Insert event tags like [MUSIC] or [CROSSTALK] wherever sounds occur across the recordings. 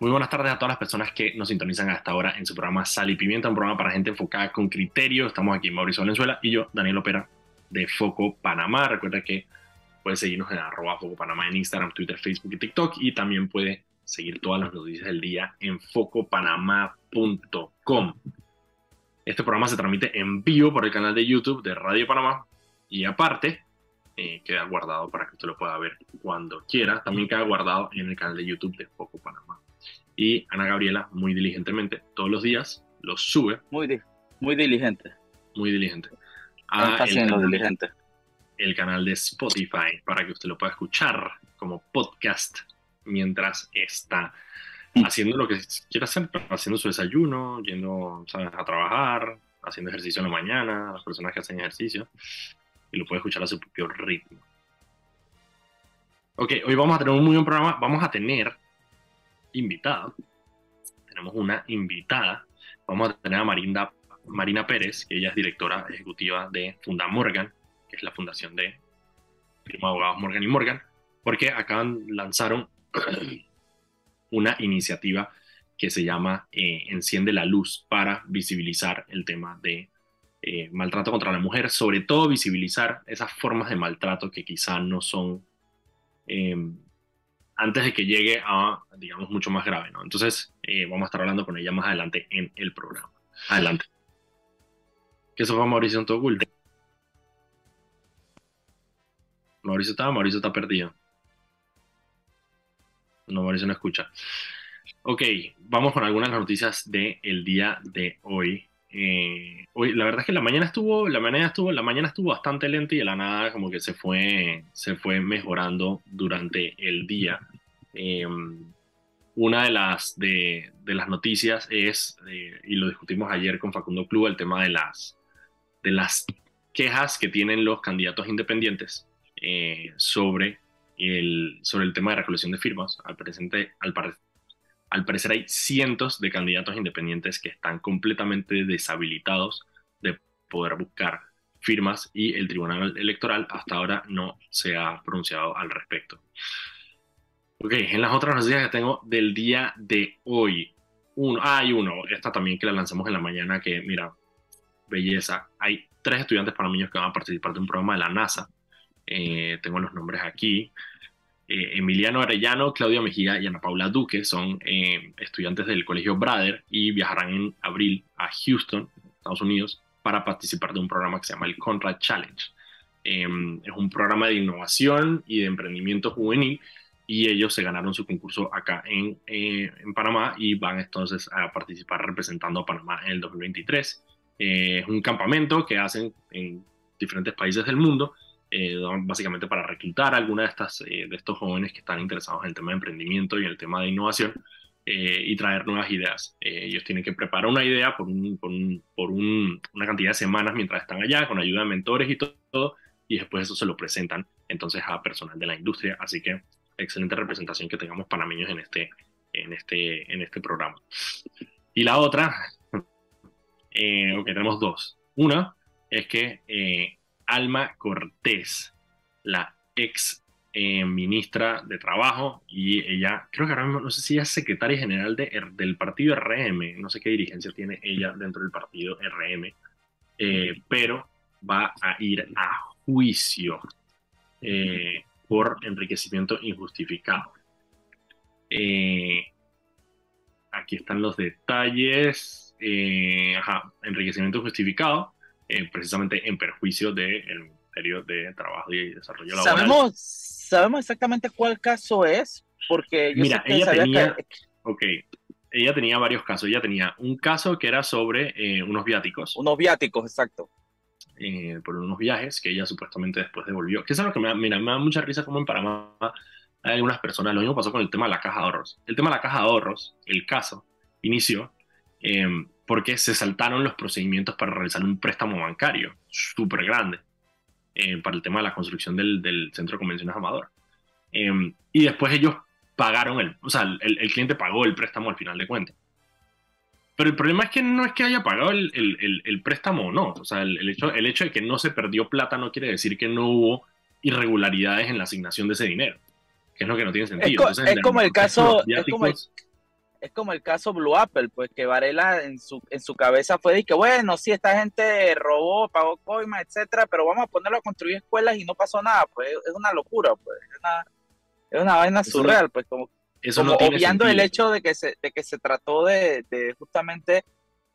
Muy buenas tardes a todas las personas que nos sintonizan hasta ahora en su programa Sal y Pimienta, un programa para gente enfocada con criterio. Estamos aquí Mauricio Valenzuela y yo, Daniel Opera, de Foco Panamá. Recuerda que puede seguirnos en arroba Foco Panamá en Instagram, Twitter, Facebook y TikTok. Y también puede seguir todas las noticias del día en focopanamá.com. Este programa se transmite en vivo por el canal de YouTube de Radio Panamá y aparte eh, queda guardado para que usted lo pueda ver cuando quiera. También queda guardado en el canal de YouTube de Foco Panamá. Y Ana Gabriela, muy diligentemente, todos los días lo sube. Muy, muy diligente. Muy diligente. A el, canal, diligente. el canal de Spotify para que usted lo pueda escuchar como podcast mientras está mm. haciendo lo que quiera hacer, haciendo su desayuno, yendo a trabajar, haciendo ejercicio en la mañana, las personas que hacen ejercicio, y lo puede escuchar a su propio ritmo. Ok, hoy vamos a tener un muy buen programa. Vamos a tener invitada. Tenemos una invitada. Vamos a tener a Marinda, Marina Pérez, que ella es directora ejecutiva de Funda Morgan, que es la fundación de firma abogados Morgan y Morgan, porque acaban lanzaron [CLEARS THROAT] una iniciativa que se llama eh, Enciende la Luz para visibilizar el tema de eh, maltrato contra la mujer, sobre todo visibilizar esas formas de maltrato que quizá no son em, antes de que llegue a, digamos, mucho más grave, ¿no? Entonces, eh, vamos a estar hablando con ella más adelante en el programa. Adelante. ¿Qué eso fue Mauricio en todo Mauricio está, Mauricio está perdido. No, Mauricio no escucha. Ok, vamos con algunas noticias del día de hoy. Eh, hoy, la verdad es que la mañana estuvo, la mañana estuvo, la mañana estuvo bastante lenta y de la nada como que se fue, se fue mejorando durante el día. Em, una de las, de, las noticias es, eh, y lo discutimos ayer con Facundo Club, el tema de las, de las quejas que tienen los candidatos independientes eh, sobre, el, sobre el tema de recolección de firmas. Al, presente, al, al parecer hay cientos de candidatos independientes que están completamente deshabilitados de poder buscar firmas y el Tribunal Electoral hasta ahora no se ha pronunciado al respecto. Ok, en las otras noticias que tengo del día de hoy. Uno, ah, hay uno, esta también que la lanzamos en la mañana, que mira, belleza. Hay tres estudiantes panameños que van a participar de un programa de la NASA. Eh, tengo los nombres aquí. Eh, Emiliano Arellano, Claudia Mejía y Ana Paula Duque son eh, estudiantes del Colegio Brader y viajarán en abril a Houston, Estados Unidos, para participar de un programa que se llama el Conrad Challenge. Em, es un programa de innovación y de emprendimiento juvenil y ellos se ganaron su concurso acá en, eh, en Panamá y van entonces a participar representando a Panamá en el 2023. Eh, es un campamento que hacen en diferentes países del mundo, eh, básicamente para reclutar a alguna de, estas, de estos jóvenes que están interesados en el tema de emprendimiento y en el tema de innovación y traer nuevas ideas. ellos tienen que preparar una idea por, un, por, un, por un, una cantidad de semanas mientras están allá, con ayuda de mentores y todo, y después eso se lo presentan entonces a personal de la industria. Así que excelente representación que tengamos panameños en este, en este, en este programa. Y la otra, eh, ok, tenemos dos. Una es que eh, Alma Cortés, la ex eh, ministra de Trabajo, y ella, creo que ahora mismo, no sé si ella es secretaria general de, del partido RM, no sé qué dirigencia tiene ella dentro del partido RM, pero va a ir a juicio por enriquecimiento injustificado. Eh, aquí están los detalles. Eh, ajá, enriquecimiento justificado, eh, precisamente en perjuicio del Ministerio de Trabajo y Desarrollo Laboral. ¿Sabemos, sabemos exactamente cuál caso es, porque Mira, ella tenía, ella tenía varios casos. Ella tenía un caso que era sobre unos viáticos. Unos viáticos, exacto. Eh, por unos viajes que ella supuestamente después devolvió. Que es algo que me, da, mira, me da mucha risa como en Panamá hay algunas personas. Lo mismo pasó con el tema de la caja de ahorros. El tema de la caja de ahorros, el caso, inició em, porque se saltaron los procedimientos para realizar un préstamo bancario súper grande eh, para el tema de la construcción del, del centro de convenciones Amador. Em, y después ellos pagaron, el, o sea, el, el cliente pagó el préstamo al final de cuentas. Pero el problema es que no es que haya pagado el, el, el, préstamo o no. O sea, el, hecho, el hecho de que no se perdió plata no quiere decir que no hubo irregularidades en la asignación de ese dinero. que es lo que no tiene sentido. Es, es como el caso, es como el, es como el caso Blue Apple, pues que Varela en su, en su cabeza fue de que, bueno, sí, esta gente robó, pagó coima, etcétera, pero vamos a ponerlo a construir escuelas y no pasó nada, pues es una locura, pues es una, es una vaina surreal, pues como, eso como no tiene obviando el hecho de que se, de que se trató de, de justamente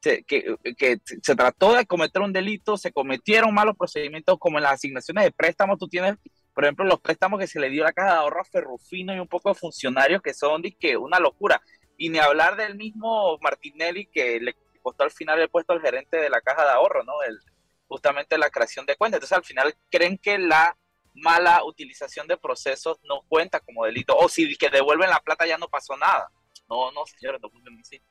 se- que, que se trató de cometer un delito, se cometieron malos procedimientos como en las asignaciones de préstamos, tú tienes, por ejemplo, los préstamos que se le dio a la caja de ahorro a Ferrufino y un poco de funcionarios que son que una locura. Y ni hablar del mismo Martinelli que le costó al final el puesto al gerente de la caja de ahorro, ¿no? El, justamente la creación de cuentas. Entonces al final creen que la mala utilización de procesos no cuenta como delito. O si que devuelven la plata ya no pasó nada. No, no, señores, no funciona así.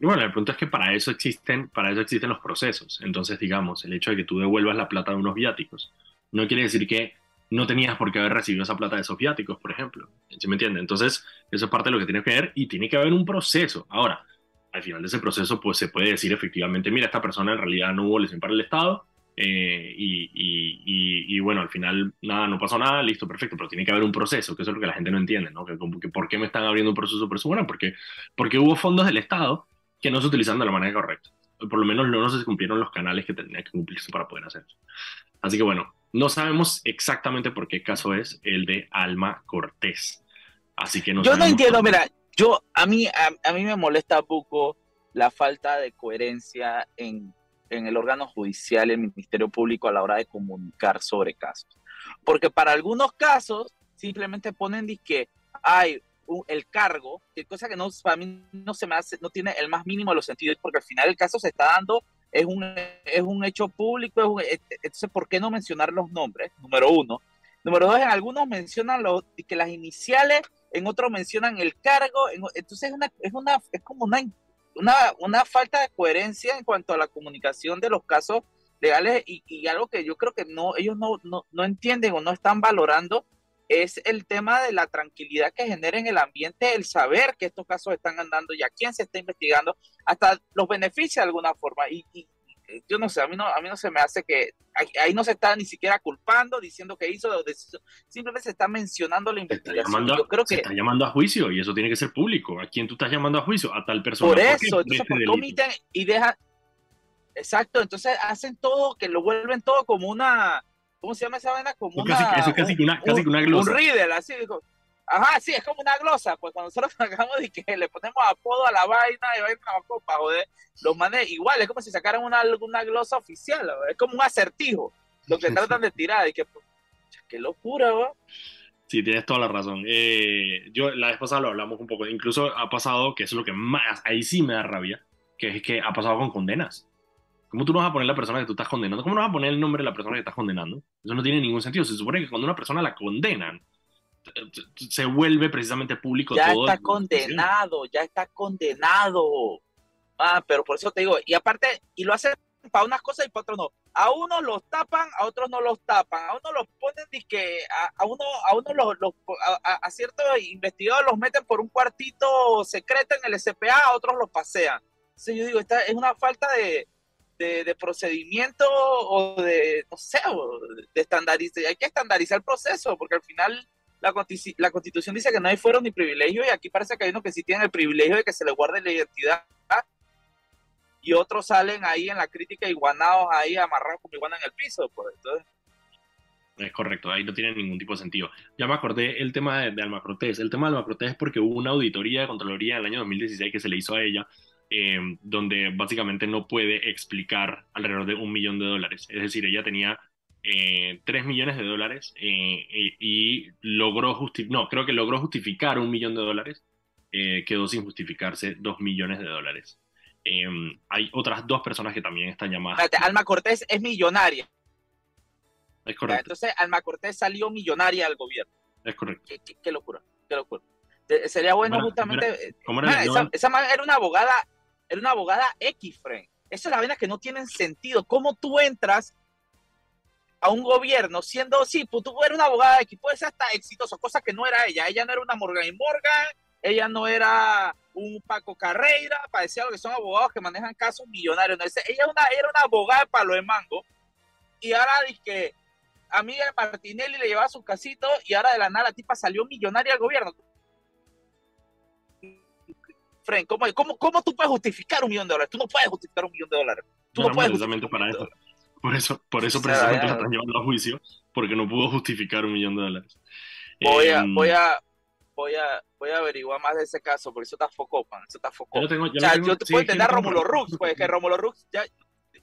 Y bueno, el punto es que para eso existen, para eso existen los procesos. Entonces, digamos, el hecho de que tú devuelvas la plata de unos viáticos no quiere decir que no tenías por qué haber recibido esa plata de esos por ejemplo. ¿Sí me entiende? Entonces, eso es parte de lo que tienes que ver y tiene que haber un proceso. Ahora, al final de ese proceso, pues se puede decir efectivamente, mira, esta persona en realidad no hubo lesión para el Estado eh, y, bueno, al final nada, no pasó nada, listo, perfecto, pero tiene que haber un proceso, que es lo que la gente no entiende, ¿no? Que, que ¿Por qué me están abriendo un proceso por eso? Bueno, porque, porque hubo fondos del Estado que no se utilizaron de la manera correcta. Por lo menos no, se cumplieron los canales que tenían que cumplirse para poder hacer eso. Así que bueno, no sabemos exactamente por qué caso es el de Alma Cortés. Así que no Yo no entiendo, mira, yo a mí a, a mí me molesta poco la falta de coherencia en, en el órgano judicial, el Ministerio Público a la hora de comunicar sobre casos. Porque para algunos casos simplemente ponen que hay un- el cargo, que cosa que no, para mí no se me hace, no tiene el más mínimo de los sentidos, porque al final el caso se está dando, es un, es un hecho público, es un- et- entonces ¿por qué no mencionar los nombres? Número uno. Número dos, en algunos mencionan los, que las iniciales en otros mencionan el cargo, en- entonces es, una, es, una, es como una, una, una falta de coherencia en cuanto a la comunicación de los casos legales y, y algo que yo creo que no, ellos no, no, no entienden o no están valorando es el tema de la tranquilidad que genera en el ambiente el saber que estos casos están andando y a quién se está investigando, hasta los beneficia de alguna forma. Y, y- yo no sé, a mí no, a mí no se me hace que ahí, no se está ni siquiera culpando, diciendo que hizo, o deshizo, simplemente se está mencionando la Se investigación. llamando, Yo creo se que está llamando a juicio y eso tiene que ser público. ¿A quién tú estás llamando a juicio? A tal persona. por eso, Por entonces, este ¿por omiten y dejan? Exacto, entonces hacen todo, que lo vuelven todo como una, ¿cómo se llama esa vaina? Como una, casi, eso es casi que una, casi una un glosa. riddle, así digo. Ajá, sí, es como una glosa, pues cuando nosotros [LAUGHS] sacamos de que le ponemos apodo a la vaina y vaina abajo para joder, los manes igual, es como si sacaran una, una glosa oficial, es como un acertijo, lo que [LAUGHS] tratan de tirar, y que, qué locura, ¿no? Sí, tienes toda la razón. Eh, yo la vez pasada lo hablamos un poco. Incluso ha pasado, que eso es lo que más, ahí sí me da rabia, que es que ha pasado con condenas. ¿Cómo tú no vas a poner la persona que tú estás condenando? ¿Cómo no vas a poner el nombre de la persona que estás condenando? Eso no tiene ningún sentido. Se supone que cuando una persona la condenan, se vuelve precisamente público Ya todo. está condenado, ya está condenado. Ah, pero por eso te digo, y aparte, y lo hacen para unas cosas y para otras no. A unos los tapan, a otros no los tapan, a unos los ponen que a, a uno, a uno los, los- a, a- a ciertos investigadores los meten por un cuartito secreto en el SPA, a otros los pasean. Entonces yo digo, esta es una falta de, de, procedimiento o de, no sé, de estandarizar, hay que estandarizar el proceso, porque al final la, la constitución dice que no hay fueros ni privilegios y aquí parece que hay unos que sí tienen el privilegio de que se les guarde la identidad y otros salen ahí en la crítica iguanados ahí amarrados como iguana en el piso. Pues. Entonces, Es correcto, ahí no tiene ningún tipo de sentido. Ya me acordé el tema de, de. El tema de Alma es porque hubo una auditoría de Contraloría en el año 2016 que se le hizo a ella, eh, donde básicamente no puede explicar alrededor de un millón de dólares. Es decir, ella tenía eh, 3 millones de dólares eh, y, y logró justificar, no, creo que logró justificar un millón de dólares, eh, quedó sin justificarse 2 millones de dólares. Eh, hay otras dos personas que también están llamadas. espérate, Alma Cortés es millonaria. Es correcto, Entonces, Alma Cortés salió millonaria al gobierno. es correcto. Qué, qué- qué locura, qué locura. Eh, Sería bueno ¿Cómo era- justamente... eh, ¿Cómo era el man, esa, esa era una abogada, era una abogada X, friend. Esas son las vainas que no tienen sentido. ¿Cómo tú entras a un gobierno siendo, sí, pues tú eres una abogada X, puede ser hasta exitoso, cosa que no era ella. Ella no era una Morgan y Morgan, ella no era un Paco Carreira, parecía lo que son abogados que manejan casos millonarios. Ella una, era una abogada de palo de mango y ahora dice que a mí Martinelli le llevaba su casito y ahora de la nada la tipa salió millonaria al gobierno. Fren, ¿cómo, cómo, cómo tú puedes justificar un millón de dólares? Tú no puedes justificar un millón de dólares. Tú no, puedes precisamente para eso. Por eso, por eso precisamente la están llevando a juicio, porque no pudo justificar un millón de dólares. Voy a, em, voy a, voy a, voy a averiguar más de ese caso, porque eso está foco, eso está foco. Yo, tengo, yo, o sea, yo te puedo entender a Romulo Rux, pues que Romulo Rux, ya,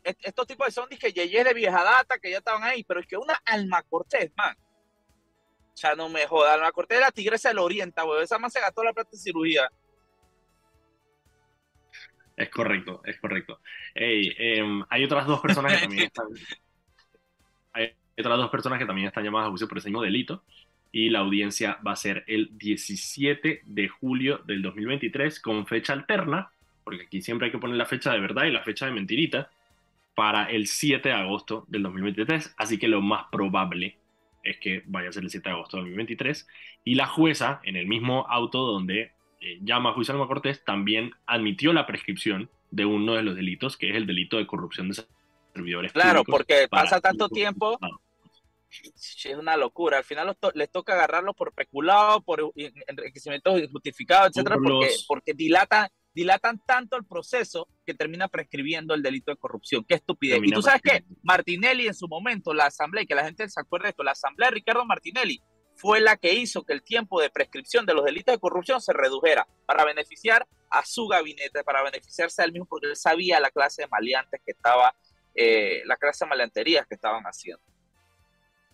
estos tipos son dije yeyes de vieja data que ya estaban ahí, pero es que una Alma Cortés, man. O sea, no me joda, Alma Cortés la tigresa del Oriente, weón. Esa más se gastó la plata de cirugía. Es correcto, es correcto. Em, hay otras dos personas que también [LAUGHS] están. Hay otras dos personas que también están llamadas a juicio por ese mismo delito. Y la audiencia va a ser el 17 de julio del 2023 con fecha alterna, porque aquí siempre hay que poner la fecha de verdad y la fecha de mentirita, para el 7 de agosto del 2023. Así que lo más probable es que vaya a ser el 7 de agosto del 2023. Y la jueza, en el mismo auto donde eh, llama a juicio Alma Cortés, también admitió la prescripción de uno de los delitos, que es el delito de corrupción de servidores Claro, porque pasa tanto tiempo. Es una locura. Al final les toca agarrarlos por peculado, por enriquecimiento injustificado, etcétera, porque, porque dilatan, dilatan tanto el proceso que termina prescribiendo el delito de corrupción. Qué estupidez. y tú sabes que Martinelli en su momento, la asamblea, que la gente se acuerde de esto, la asamblea de Ricardo Martinelli fue la que hizo que el tiempo de prescripción de los delitos de corrupción se redujera para beneficiar a su gabinete, para beneficiarse a él mismo, porque él sabía la clase de maleantes que estaba, eh, la clase de maleanterías que estaban haciendo.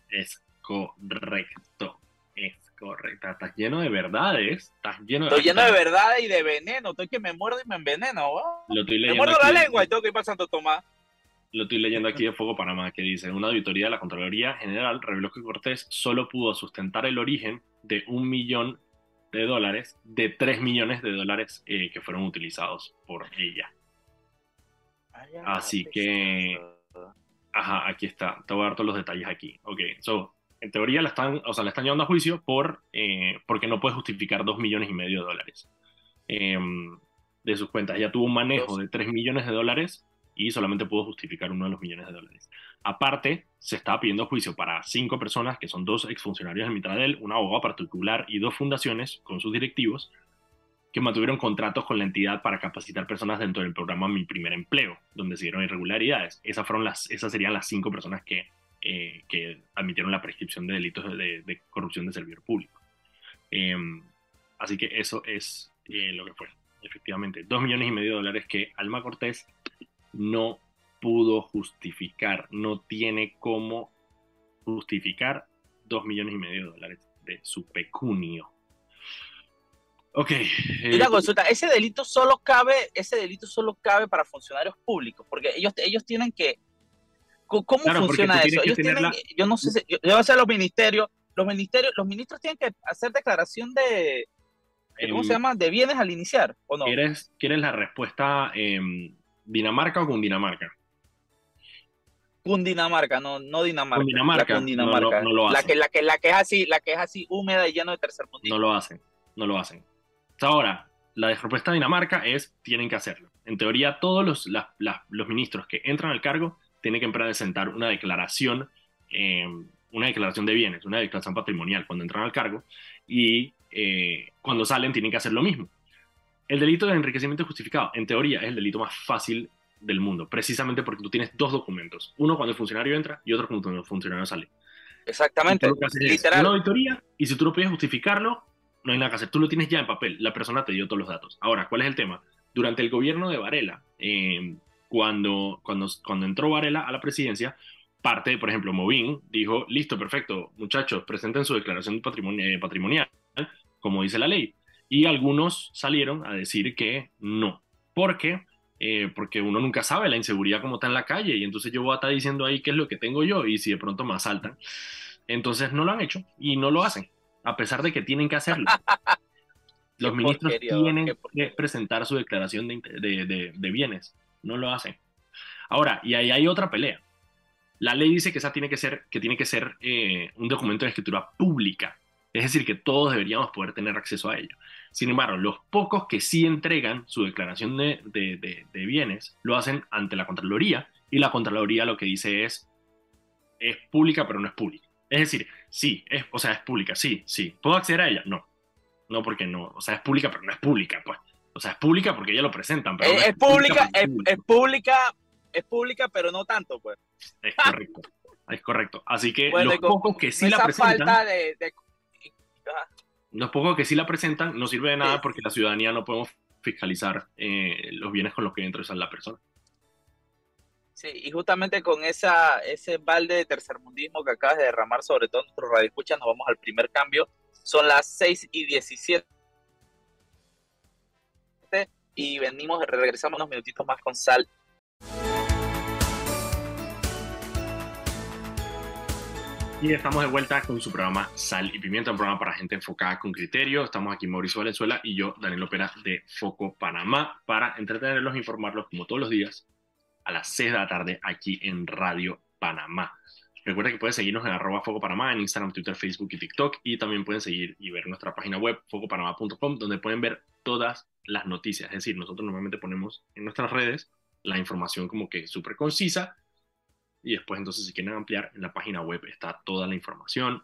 Es correcto, es correcto. Estás lleno de verdades, estás lleno de... Estoy lleno de verdades y de veneno, estoy que me muerdo y me enveneno. me muerdo la lengua y tengo que ir pasando Tomás lo estoy leyendo aquí de Fuego Panamá, que dice, una auditoría de la Contraloría General reveló que Cortés solo pudo sustentar el origen de un millón de dólares de tres millones de dólares eh, que fueron utilizados por ella. Así que, ajá, aquí está, te voy a dar todos los detalles aquí. Ok, so, en teoría la están, o sea, la están llevando a juicio por, eh, porque no puede justificar dos millones y medio de dólares em, de sus cuentas. Ella tuvo un manejo de tres millones de dólares y solamente pudo justificar uno de los millones de dólares. Aparte, se estaba pidiendo juicio para cinco personas, que son dos exfuncionarios de Mitradel, un abogado particular y dos fundaciones con sus directivos, que mantuvieron contratos con la entidad para capacitar personas dentro del programa Mi Primer Empleo, donde se dieron irregularidades. Esas, fueron las, esas serían las cinco personas que, eh, que admitieron la prescripción de delitos de, corrupción de servidor público. Em, así que eso es eh, lo que fue. Efectivamente, dos millones y medio de dólares que Alma Cortés no pudo justificar, no tiene cómo justificar dos millones y medio de dólares de su pecunio. Ok. Eh, consulta, ese delito solo cabe, ese delito solo cabe para funcionarios públicos, porque ellos, ellos tienen que. ¿Cómo funciona eso? Ellos tienen, Yo no sé, si, yo, yo sé los ministerios, los ministerios, los ministros tienen que hacer declaración de, ¿cómo se em, llama? De bienes al iniciar, ¿o no? ¿Quieres, quieres la respuesta eh, ¿Dinamarca o Cundinamarca? Cundinamarca, no, no Dinamarca. Cundinamarca, Dinamarca. No, lo hacen. La que, la, que, la, que es así, la que es así húmeda y lleno de tercer mundo. No lo hacen, no lo hacen. ahora, la respuesta de Dinamarca es, tienen que hacerlo. En teoría, todos los, los ministros que entran al cargo tienen que presentar una declaración, eh, una declaración de bienes, una declaración patrimonial cuando entran al cargo, y eh, cuando salen tienen que hacer lo mismo. El delito de enriquecimiento justificado, en teoría, es el delito más fácil del mundo, precisamente porque tú tienes dos documentos, uno cuando el funcionario entra y otro cuando el funcionario sale. Exactamente, literal. Una auditoría y si tú no puedes justificarlo, no hay nada que hacer. Tú lo tienes ya en papel, la persona te dio todos los datos. Ahora, ¿cuál es el tema? Durante el gobierno de Varela, eh, cuando, cuando, cuando entró Varela a la presidencia, parte, por ejemplo, Movín dijo, listo, perfecto, muchachos, presenten su declaración eh, patrimonial, como dice la ley. Y algunos salieron a decir que no. ¿Por qué? Eh, porque uno nunca sabe la inseguridad como está en la calle y entonces yo voy a estar diciendo ahí qué es lo que tengo yo y si de pronto me asaltan. Entonces no lo han hecho y no lo hacen, a pesar de que tienen que hacerlo. [LAUGHS] Los ministros tienen que presentar su declaración de, de, bienes, no lo hacen. Ahora, y ahí hay otra pelea. La ley dice que esa tiene que ser, que tiene que ser eh, un documento de escritura pública, es decir, que todos deberíamos poder tener acceso a ello. Sin embargo, los pocos que sí entregan su declaración de, bienes lo hacen ante la Contraloría y la Contraloría lo que dice es, es pública, pero no es pública. Es decir, sí, es, o sea, es pública, sí, sí. ¿Puedo acceder a ella? No. No, porque no. O sea, es pública, pero no es pública, pues. O sea, es pública porque ella lo presentan. Pero es, pública, es, pública, es pública, pero no tanto, pues. Es correcto. es correcto. Así que los pocos que sí la presentan. Los pocos que sí la presentan no sirve de nada porque la ciudadanía no podemos fiscalizar eh, los bienes con los que entra esa la persona. Sí, y justamente con esa, ese balde de tercermundismo que acabas de derramar sobre todo nuestro radio escucha, nos vamos al primer cambio. Son las 6 y 17 y venimos, regresamos unos minutitos más con Sal. Y estamos de vuelta con su programa Sal y Pimienta, un programa para gente enfocada con criterio. Estamos aquí Mauricio Valenzuela y yo, Daniel Opera de Foco Panamá, para entretenerlos e informarlos como todos los días a las 6 de la tarde aquí en Radio Panamá. Recuerda que pueden seguirnos en arroba Foco Panamá en Instagram, Twitter, Facebook y TikTok. Y también pueden seguir y ver nuestra página web, focopanamá.com, donde pueden ver todas las noticias. Es decir, nosotros normalmente ponemos en nuestras redes la información como que súper concisa. Y después, entonces, si quieren ampliar, en la página web está toda la información,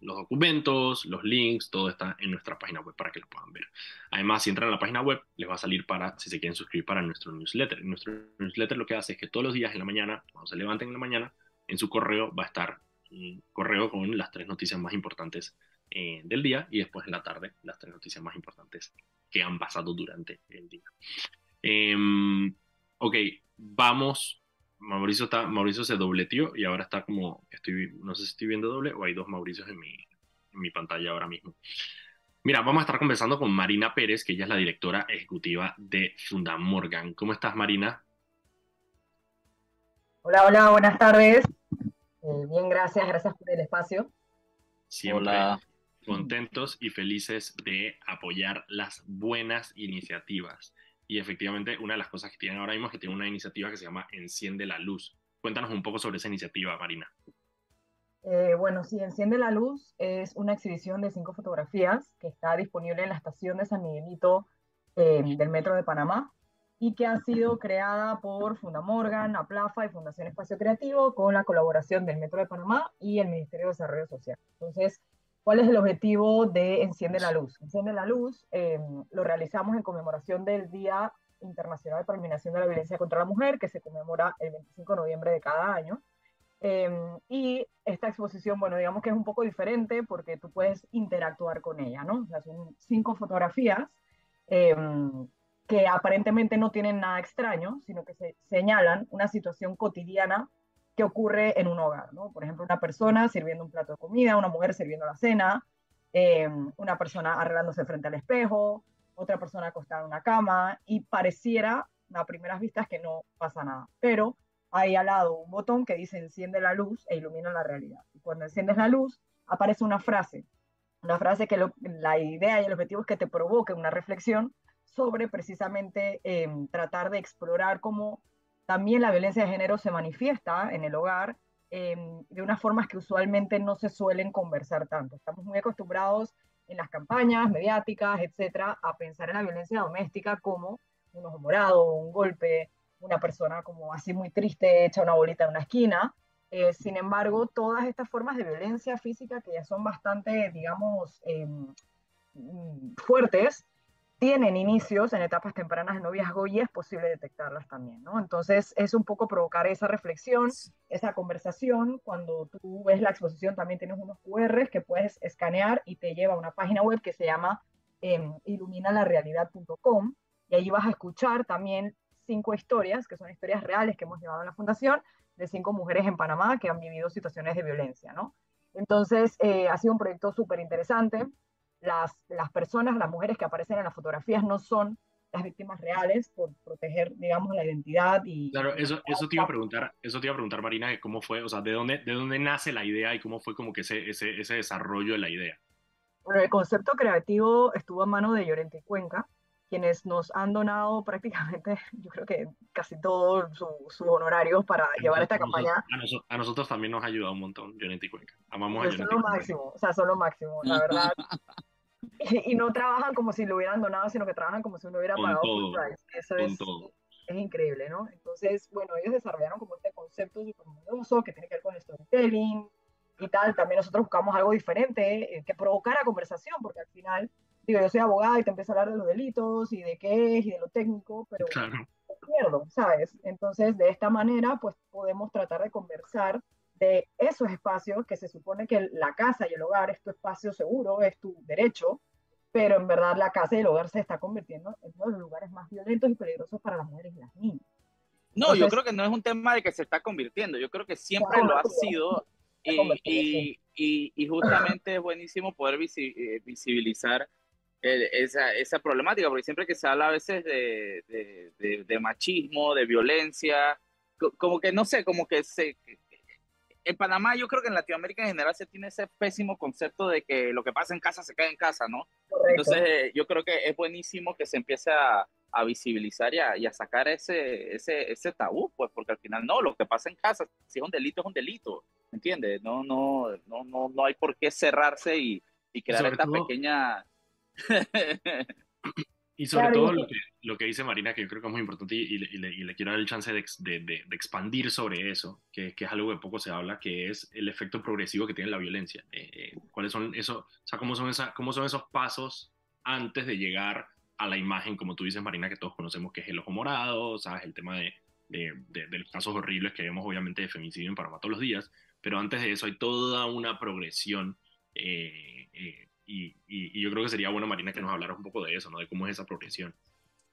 los documentos, los links, todo está en nuestra página web para que lo puedan ver. Además, si entran a la página web, les va a salir para, si se quieren suscribir para nuestro newsletter. Nuestro newsletter lo que hace es que todos los días en la mañana, cuando se levanten en la mañana, en su correo va a estar un correo con las tres noticias más importantes eh, del día y después en la tarde las tres noticias más importantes que han pasado durante el día. Em, ok, vamos. Mauricio, está, Mauricio se dobleteó y ahora está como, estoy, no sé si estoy viendo doble o hay dos Mauricios en mi, en mi pantalla ahora mismo. Mira, vamos a estar conversando con Marina Pérez, que ella es la directora ejecutiva de Fundamorgan. ¿Cómo estás, Marina? Hola, hola, buenas tardes. Eh, bien, gracias, gracias por el espacio. Siempre contentos y felices de apoyar las buenas iniciativas. Y efectivamente, una de las cosas que tienen ahora mismo es que tienen una iniciativa que se llama Enciende la Luz. Cuéntanos un poco sobre esa iniciativa, Marina. Eh, bueno, sí, Enciende la Luz es una exhibición de cinco fotografías que está disponible en la estación de San Miguelito eh, del Metro de Panamá y que ha sido creada por Fundamorgan, Aplafa y Fundación Espacio Creativo con la colaboración del Metro de Panamá y el Ministerio de Desarrollo Social. Entonces, ¿cuál es el objetivo de Enciende la Luz? Enciende la Luz em, lo realizamos en conmemoración del Día Internacional de Eliminación de la Violencia contra la Mujer, que se conmemora el 25 de noviembre de cada año. Em, y esta exposición, bueno, digamos que es un poco diferente porque tú puedes interactuar con ella, ¿no? O sea, son cinco fotografías em, que aparentemente no tienen nada extraño, sino que se señalan una situación cotidiana ocurre en un hogar. Por ejemplo, una persona sirviendo un plato de comida, una mujer sirviendo la cena, em, una persona arreglándose frente al espejo, otra persona acostada en una cama, y pareciera a primeras vistas que no pasa nada, pero hay al lado un botón que dice enciende la luz e ilumina la realidad. Y cuando enciendes la luz, aparece una frase, una frase que la idea y el objetivo es que te provoque una reflexión sobre precisamente em, tratar de explorar cómo también la violencia de género se manifiesta en el hogar em, de unas formas que usualmente no se suelen conversar tanto. Estamos muy acostumbrados en las campañas mediáticas, etcétera, a pensar en la violencia doméstica como un ojo morado, un golpe, una persona como así muy triste, hecha una bolita en una esquina. Eh, sin embargo, todas estas formas de violencia física que ya son bastante, digamos, em, mm, fuertes, tienen inicios en etapas tempranas de noviazgo y es posible detectarlas también, ¿no? Entonces es un poco provocar esa reflexión, esa conversación. Cuando tú ves la exposición también tienes unos QRs que puedes escanear y te lleva a una página web que se llama eh, iluminalarealidad.com y ahí vas a escuchar también cinco historias, que son historias reales que hemos llevado a la fundación, de cinco mujeres en Panamá que han vivido situaciones de violencia, ¿no? Entonces eh, ha sido un proyecto súper interesante las, las personas, las mujeres que aparecen en las fotografías no son las víctimas reales por proteger, digamos, la identidad y... Claro, eso, eso te iba a preguntar, eso te iba a preguntar, Marina, cómo fue, o sea, de dónde, de dónde nace la idea y cómo fue como que ese, ese, ese desarrollo de la idea. Bueno, el concepto creativo estuvo a mano de Llorente Cuenca, quienes nos han donado [LAUGHS] prácticamente, yo creo que casi todos sus honorarios para llevar esta campaña. A, nosotros también nos ha ayudado un montón Llorente Cuenca. Amamos a Llorente Son lo máximo, o sea, son lo máximo, la [LAUGHS] verdad. [LAUGHS] y, no trabajan como si lo hubieran donado, sino que trabajan como si uno hubiera pagado todo, Eso es, es increíble, ¿no? Entonces, bueno, ellos desarrollaron como este concepto súper novedoso que tiene que ver con el storytelling y tal. También nosotros buscamos algo diferente eh, que provocara conversación, porque al final, digo, yo soy abogada y te empiezo a hablar de los delitos y de qué es y de lo técnico, pero claro. pierdo, ¿sabes? Entonces, de esta manera, pues podemos tratar de conversar de esos espacios que se supone que la casa y el hogar es tu espacio seguro, es tu derecho, pero en verdad la casa y el hogar se está convirtiendo en uno de los lugares más violentos y peligrosos para las mujeres y las niñas. No, yo creo que no es un tema de que se está convirtiendo, yo creo que siempre lo ha sido y, y, y, justamente es buenísimo poder eh, visibilizar esa, esa, problemática, porque siempre que se habla a veces de, de, de machismo, de violencia, como que no sé, como que se, en Panamá yo creo que en Latinoamérica en general se tiene ese pésimo concepto de que lo que pasa en casa se queda en casa, ¿no? Entonces eh, yo creo que es buenísimo que se empiece a, a visibilizar y a, y a, sacar ese, ese, ese tabú, pues porque al final no, lo que pasa en casa, si es un delito, es un delito, ¿entiendes? No, no, no, no, no hay por qué cerrarse y, y crear esta pequeña... [LAUGHS] Y sobre todo lo que, lo que dice Marina, que yo creo que es muy importante y, le, y le, quiero dar el chance de, de, de, expandir sobre eso, que, que, es algo que poco se habla, que es el efecto progresivo que tiene la violencia. Eh, eh, ¿Cuáles son esos, o sea, cómo son, esa, cómo son esos pasos antes de llegar a la imagen, como tú dices, Marina, que todos conocemos que es el ojo morado, ¿sabes? El tema de, de, de, los casos horribles que vemos, obviamente, de femicidio en Panamá todos los días, pero antes de eso hay toda una progresión eh, eh y, yo creo que sería bueno, Marina, que nos hablara un poco de eso, ¿no? De cómo es esa progresión.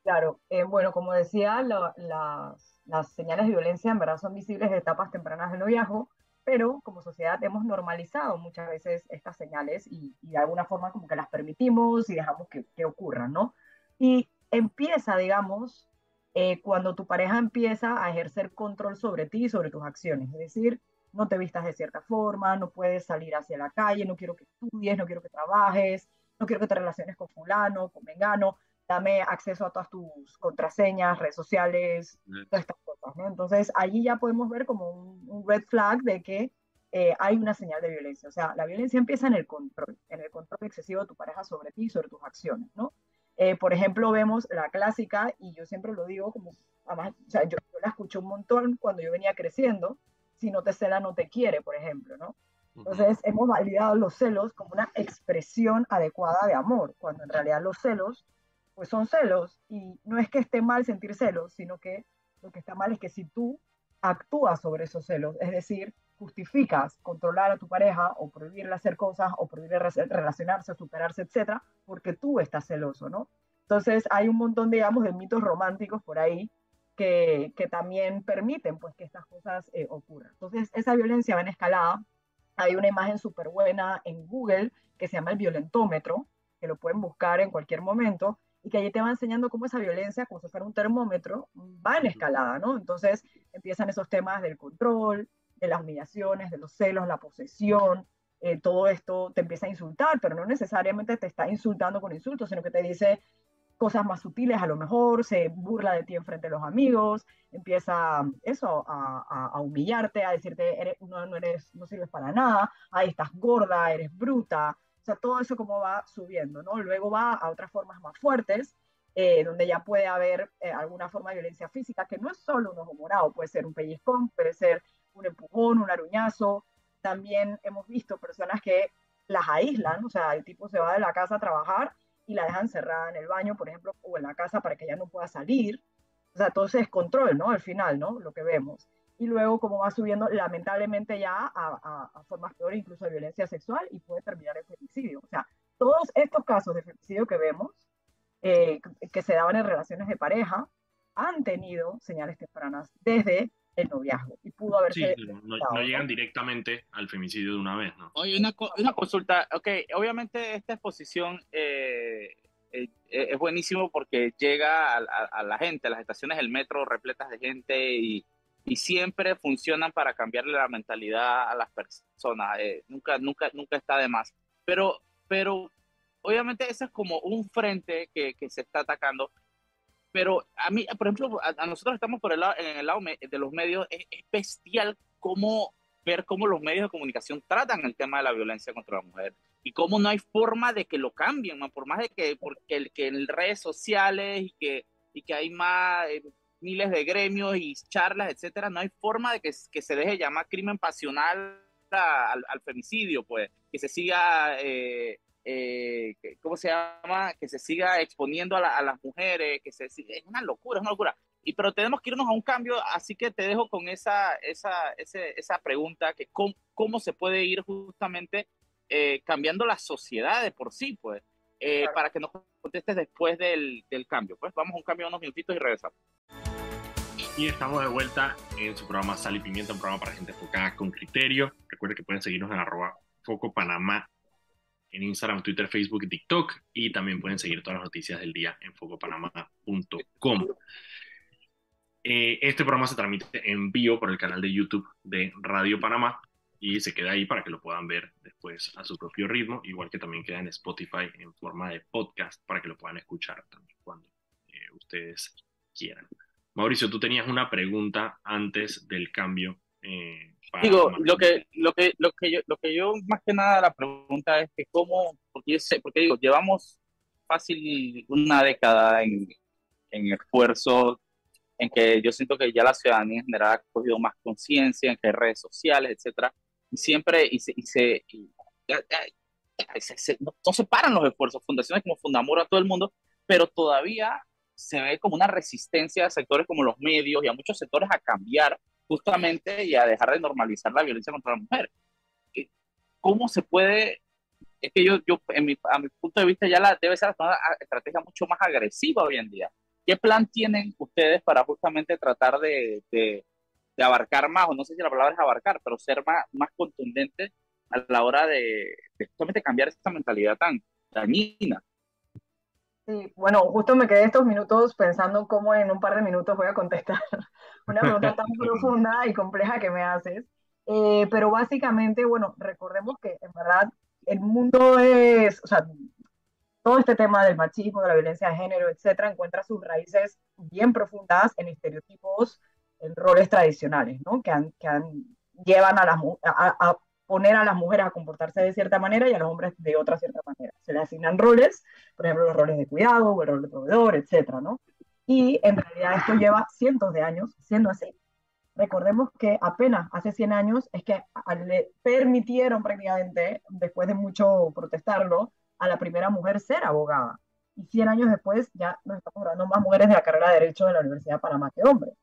Claro, eh, bueno, como decía, las señales de violencia en verdad son visibles de etapas tempranas del noviazgo, pero como sociedad hemos normalizado muchas veces estas señales y, de alguna forma como que las permitimos y dejamos que, que ocurran, ¿no? Y empieza, digamos, eh, cuando tu pareja empieza a ejercer control sobre ti y sobre tus acciones, es decir, no te vistas de cierta forma, no puedes salir hacia la calle, no quiero que estudies, no quiero que trabajes, no quiero que te relaciones con fulano, con mengano, dame acceso a todas tus contraseñas, redes sociales, todas estas cosas, ¿no? Entonces, allí ya podemos ver como un, red flag de que eh, hay una señal de violencia. O sea, la violencia empieza en el control, en el control excesivo de tu pareja sobre ti y sobre tus acciones, ¿no? Eh, por ejemplo, vemos la clásica, y yo siempre lo digo como, además, o sea, yo, yo la escuché un montón cuando yo venía creciendo, si no te cela no te quiere, por ejemplo, ¿no? Entonces hemos validado los celos como una expresión adecuada de amor, cuando en realidad los celos pues son celos y no es que esté mal sentir celos, sino que lo que está mal es que si tú actúas sobre esos celos, es decir, justificas controlar a tu pareja o prohibirle hacer cosas o prohibirle relacionarse, superarse, etcétera, porque tú estás celoso, ¿no? Entonces hay un montón, digamos, de mitos románticos por ahí que, que también permiten pues que estas cosas eh, ocurran. Entonces, esa violencia va en escalada. Hay una imagen súper buena en Google que se llama el violentómetro, que lo pueden buscar en cualquier momento, y que allí te va enseñando cómo esa violencia, como si fuera un termómetro, va en escalada, ¿no? Entonces empiezan esos temas del control, de las humillaciones, de los celos, la posesión, eh, todo esto te empieza a insultar, pero no necesariamente te está insultando con insultos, sino que te dice, cosas más sutiles a lo mejor, se burla de ti en frente de los amigos, empieza eso, a, a, humillarte, a decirte, eres, no, no, eres, no sirves para nada, ahí estás gorda, eres bruta, o sea, todo eso como va subiendo, ¿no? Luego va a otras formas más fuertes, eh, donde ya puede haber eh, alguna forma de violencia física, que no es solo un ojo morado, puede ser un pellizcón, puede ser un empujón, un aruñazo, también hemos visto personas que las aíslan, o sea, el tipo se va de la casa a trabajar y la dejan cerrada en el baño, por ejemplo, o en la casa para que ella no pueda salir. O sea, todo ese descontrol, ¿no? Al final, ¿no? Lo que vemos. Y luego, como va subiendo, lamentablemente ya a, a, formas peores, incluso de violencia sexual, y puede terminar en femicidio. O sea, todos estos casos de femicidio que vemos, eh, que se daban en relaciones de pareja, han tenido señales tempranas desde el noviazgo y pudo haberse... Sí, no, llegan directamente al femicidio de una vez, ¿no? Oye, una, una consulta, ok, obviamente esta exposición eh, eh, eh, es buenísimo porque llega a, a, la gente, a las estaciones del metro repletas de gente y, y siempre funcionan para cambiarle la mentalidad a las personas, nunca, nunca, nunca está de más. Pero, pero obviamente ese es como un frente que, que se está atacando pero a mí, por ejemplo, a, nosotros estamos por el lado, en el lado de los medios, es, bestial cómo ver cómo los medios de comunicación tratan el tema de la violencia contra la mujer y cómo no hay forma de que lo cambien, por más de que, porque el, que en redes sociales y que, y que hay más, eh, miles de gremios y charlas, etcétera, no hay forma de que, que se deje llamar crimen pasional al, femicidio, pues, que se siga, eh, eh, ¿cómo se llama? Que se siga exponiendo a, las mujeres, que se es una locura, es una locura. Y, pero tenemos que irnos a un cambio, así que te dejo con esa, esa, esa pregunta, que cómo, cómo, se puede ir justamente eh, cambiando la sociedad de por sí, pues, para que nos contestes después del, del cambio. Pues vamos a un cambio unos minutitos y regresamos. Y estamos de vuelta en su programa Sal y Pimienta, un programa para gente enfocada con criterio. Recuerden que pueden seguirnos en arroba Foco Panamá en Instagram, Twitter, Facebook y TikTok. Y también pueden seguir todas las noticias del día en focopanamá.com. Eh, este programa se transmite en vivo por el canal de YouTube de Radio Panamá y se queda ahí para que lo puedan ver después a su propio ritmo, igual que también queda en Spotify en forma de podcast para que lo puedan escuchar también cuando eh, ustedes quieran. Mauricio, tú tenías una pregunta antes del cambio. Eh, digo, lo que, lo, que, lo, que yo, lo que yo más que nada la pregunta es que cómo, porque, yo sé, porque digo, llevamos fácil una década en, en esfuerzos, en que yo siento que ya la ciudadanía en general ha cogido más conciencia, en que redes sociales, etcétera, y siempre, y se, y se, no, no, se paran los esfuerzos, fundaciones como Fundamor a todo el mundo, pero todavía se ve como una resistencia a sectores como los medios y a muchos sectores a cambiar justamente y a dejar de normalizar la violencia contra la mujer. Eh, ¿Cómo se puede? Es que yo, yo en mi, a mi punto de vista, ya la, debe ser una estrategia mucho más agresiva hoy en día. ¿Qué plan tienen ustedes para justamente tratar de, de, de abarcar más, o no sé si la palabra es abarcar, pero ser más, más contundente a la hora de, de justamente cambiar esta mentalidad tan dañina? Sí, bueno, justo me quedé estos minutos pensando cómo en un par de minutos voy a contestar [LAUGHS] una pregunta tan [LAUGHS] profunda y compleja que me haces. Eh, pero básicamente, bueno, recordemos que en verdad el mundo es, o sea, todo este tema del machismo, de la violencia de género, etcétera, encuentra sus raíces bien profundas en estereotipos, en roles tradicionales, ¿no? Que, han, que han, llevan a, las, a, a poner a las mujeres a comportarse de cierta manera y a los hombres de otra cierta manera. Se les asignan roles, por ejemplo, los roles de cuidado o el rol de proveedor, etcétera, ¿no? Y en realidad esto lleva cientos de años siendo así. Recordemos que apenas hace 100 años es que le permitieron prácticamente, después de mucho protestarlo, a la primera mujer ser abogada. Y 100 años después ya nos estamos hablando más mujeres de la carrera de Derecho de la Universidad de Panamá que hombres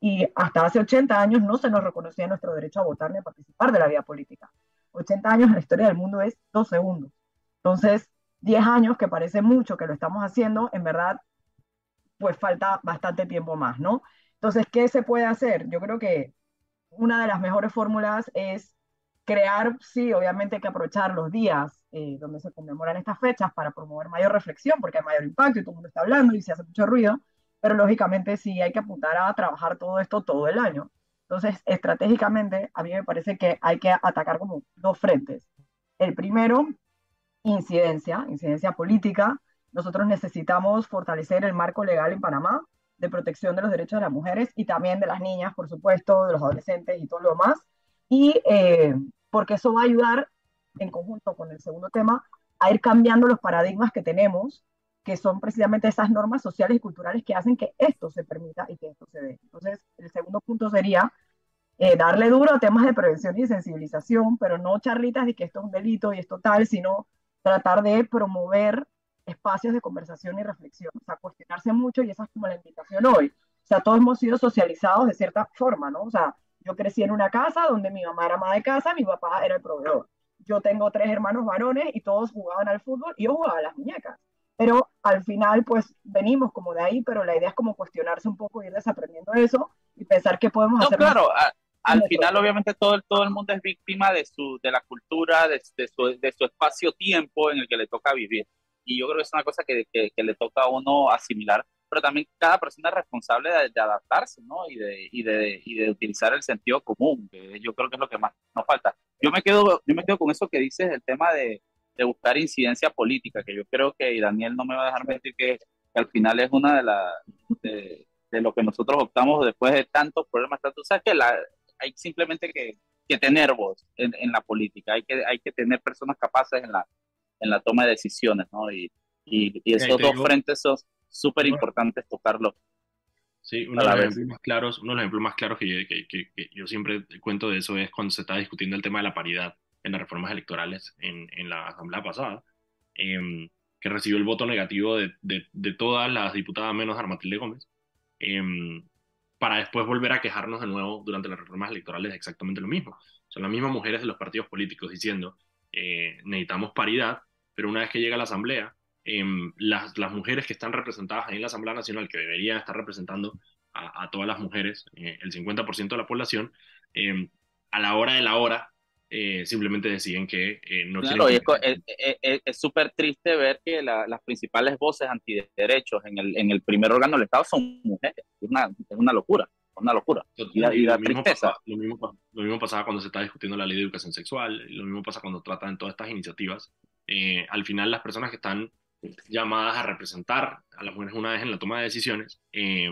y hasta hace 80 años no se nos reconocía nuestro derecho a votar ni a participar de la vida política. 80 años en la historia del mundo es dos segundos. Entonces, 10 años, que parece mucho que lo estamos haciendo, en verdad, pues falta bastante tiempo más, ¿no? Entonces, ¿qué se puede hacer? Yo creo que una de las mejores fórmulas es crear, sí, obviamente que aprovechar los días eh, donde se conmemoran estas fechas para promover mayor reflexión, porque hay mayor impacto y todo el mundo está hablando y se hace mucho ruido, pero lógicamente sí hay que apuntar a trabajar todo esto todo el año. Entonces, estratégicamente, a mí me parece que hay que atacar como dos frentes. El primero, incidencia, incidencia política. Nosotros necesitamos fortalecer el marco legal en Panamá de protección de los derechos de las mujeres y también de las niñas, por supuesto, de los adolescentes y todo lo demás. Y eh, porque eso va a ayudar, en conjunto con el segundo tema, a ir cambiando los paradigmas que tenemos que son precisamente esas normas sociales y culturales que hacen que esto se permita y que esto se dé. Entonces, el segundo punto sería eh, darle duro a temas de prevención y sensibilización, pero no charlitas de que esto es un delito y esto tal, sino tratar de promover espacios de conversación y reflexión, o sea, cuestionarse mucho y esa es como la invitación hoy. O sea, todos hemos sido socializados de cierta forma, ¿no? O sea, yo crecí en una casa donde mi mamá era ama de casa, mi papá era el proveedor. Yo tengo tres hermanos varones y todos jugaban al fútbol y yo jugaba a las muñecas. Pero al final, pues venimos como de ahí, pero la idea es como cuestionarse un poco, ir desaprendiendo eso y pensar qué podemos no, hacer. Claro, al final obviamente todo el, todo el mundo es víctima de, su, de la cultura, de, de su, de su espacio-tiempo en el que le toca vivir. Y yo creo que es una cosa que, que, que, le toca a uno asimilar, pero también cada persona es responsable de, adaptarse, ¿no? Y de, y, de, y de utilizar el sentido común, que yo creo que es lo que más nos falta. Yo me quedo, yo me quedo con eso que dices, el tema de, de buscar incidencia política, que yo creo que, y Daniel no me va a dejar mentir, que, al final es una de las, de, lo que nosotros optamos después de tantos problemas, tanto, sea, que la, hay simplemente que, que tener voz en, en, la política, hay que, hay que tener personas capaces en la, en la toma de decisiones, ¿no? Y, y, y esos dos frentes son súper importantes tocarlos. Sí, uno de, los ejemplos más claros, uno de los ejemplos más claros que yo, que, que, yo siempre cuento de eso es cuando se está discutiendo el tema de la paridad en las reformas electorales en, en la asamblea pasada, eh, que recibió el voto negativo de, de, de, todas las diputadas menos Armatilde Gómez, eh, para después volver a quejarnos de nuevo durante las reformas electorales exactamente lo mismo. Son las mismas mujeres de los partidos políticos diciendo, eh, necesitamos paridad, pero una vez que llega a la asamblea, Em, las, las, mujeres que están representadas ahí en la Asamblea Nacional, que deberían estar representando a, a todas las mujeres, eh, el 50% de la población, eh, a la hora de la hora, eh, simplemente deciden que eh, no claro, quieren... es súper triste ver que la, las principales voces antiderechos en el, en el primer órgano del Estado son mujeres. Es una, es una locura una locura. Y la, y la lo, mismo lo, mismo, lo, mismo pasaba cuando se está discutiendo la ley de educación sexual, lo mismo pasa cuando tratan todas estas iniciativas. Eh, al final, las personas que están llamadas a representar a las mujeres una vez en la toma de decisiones, eh,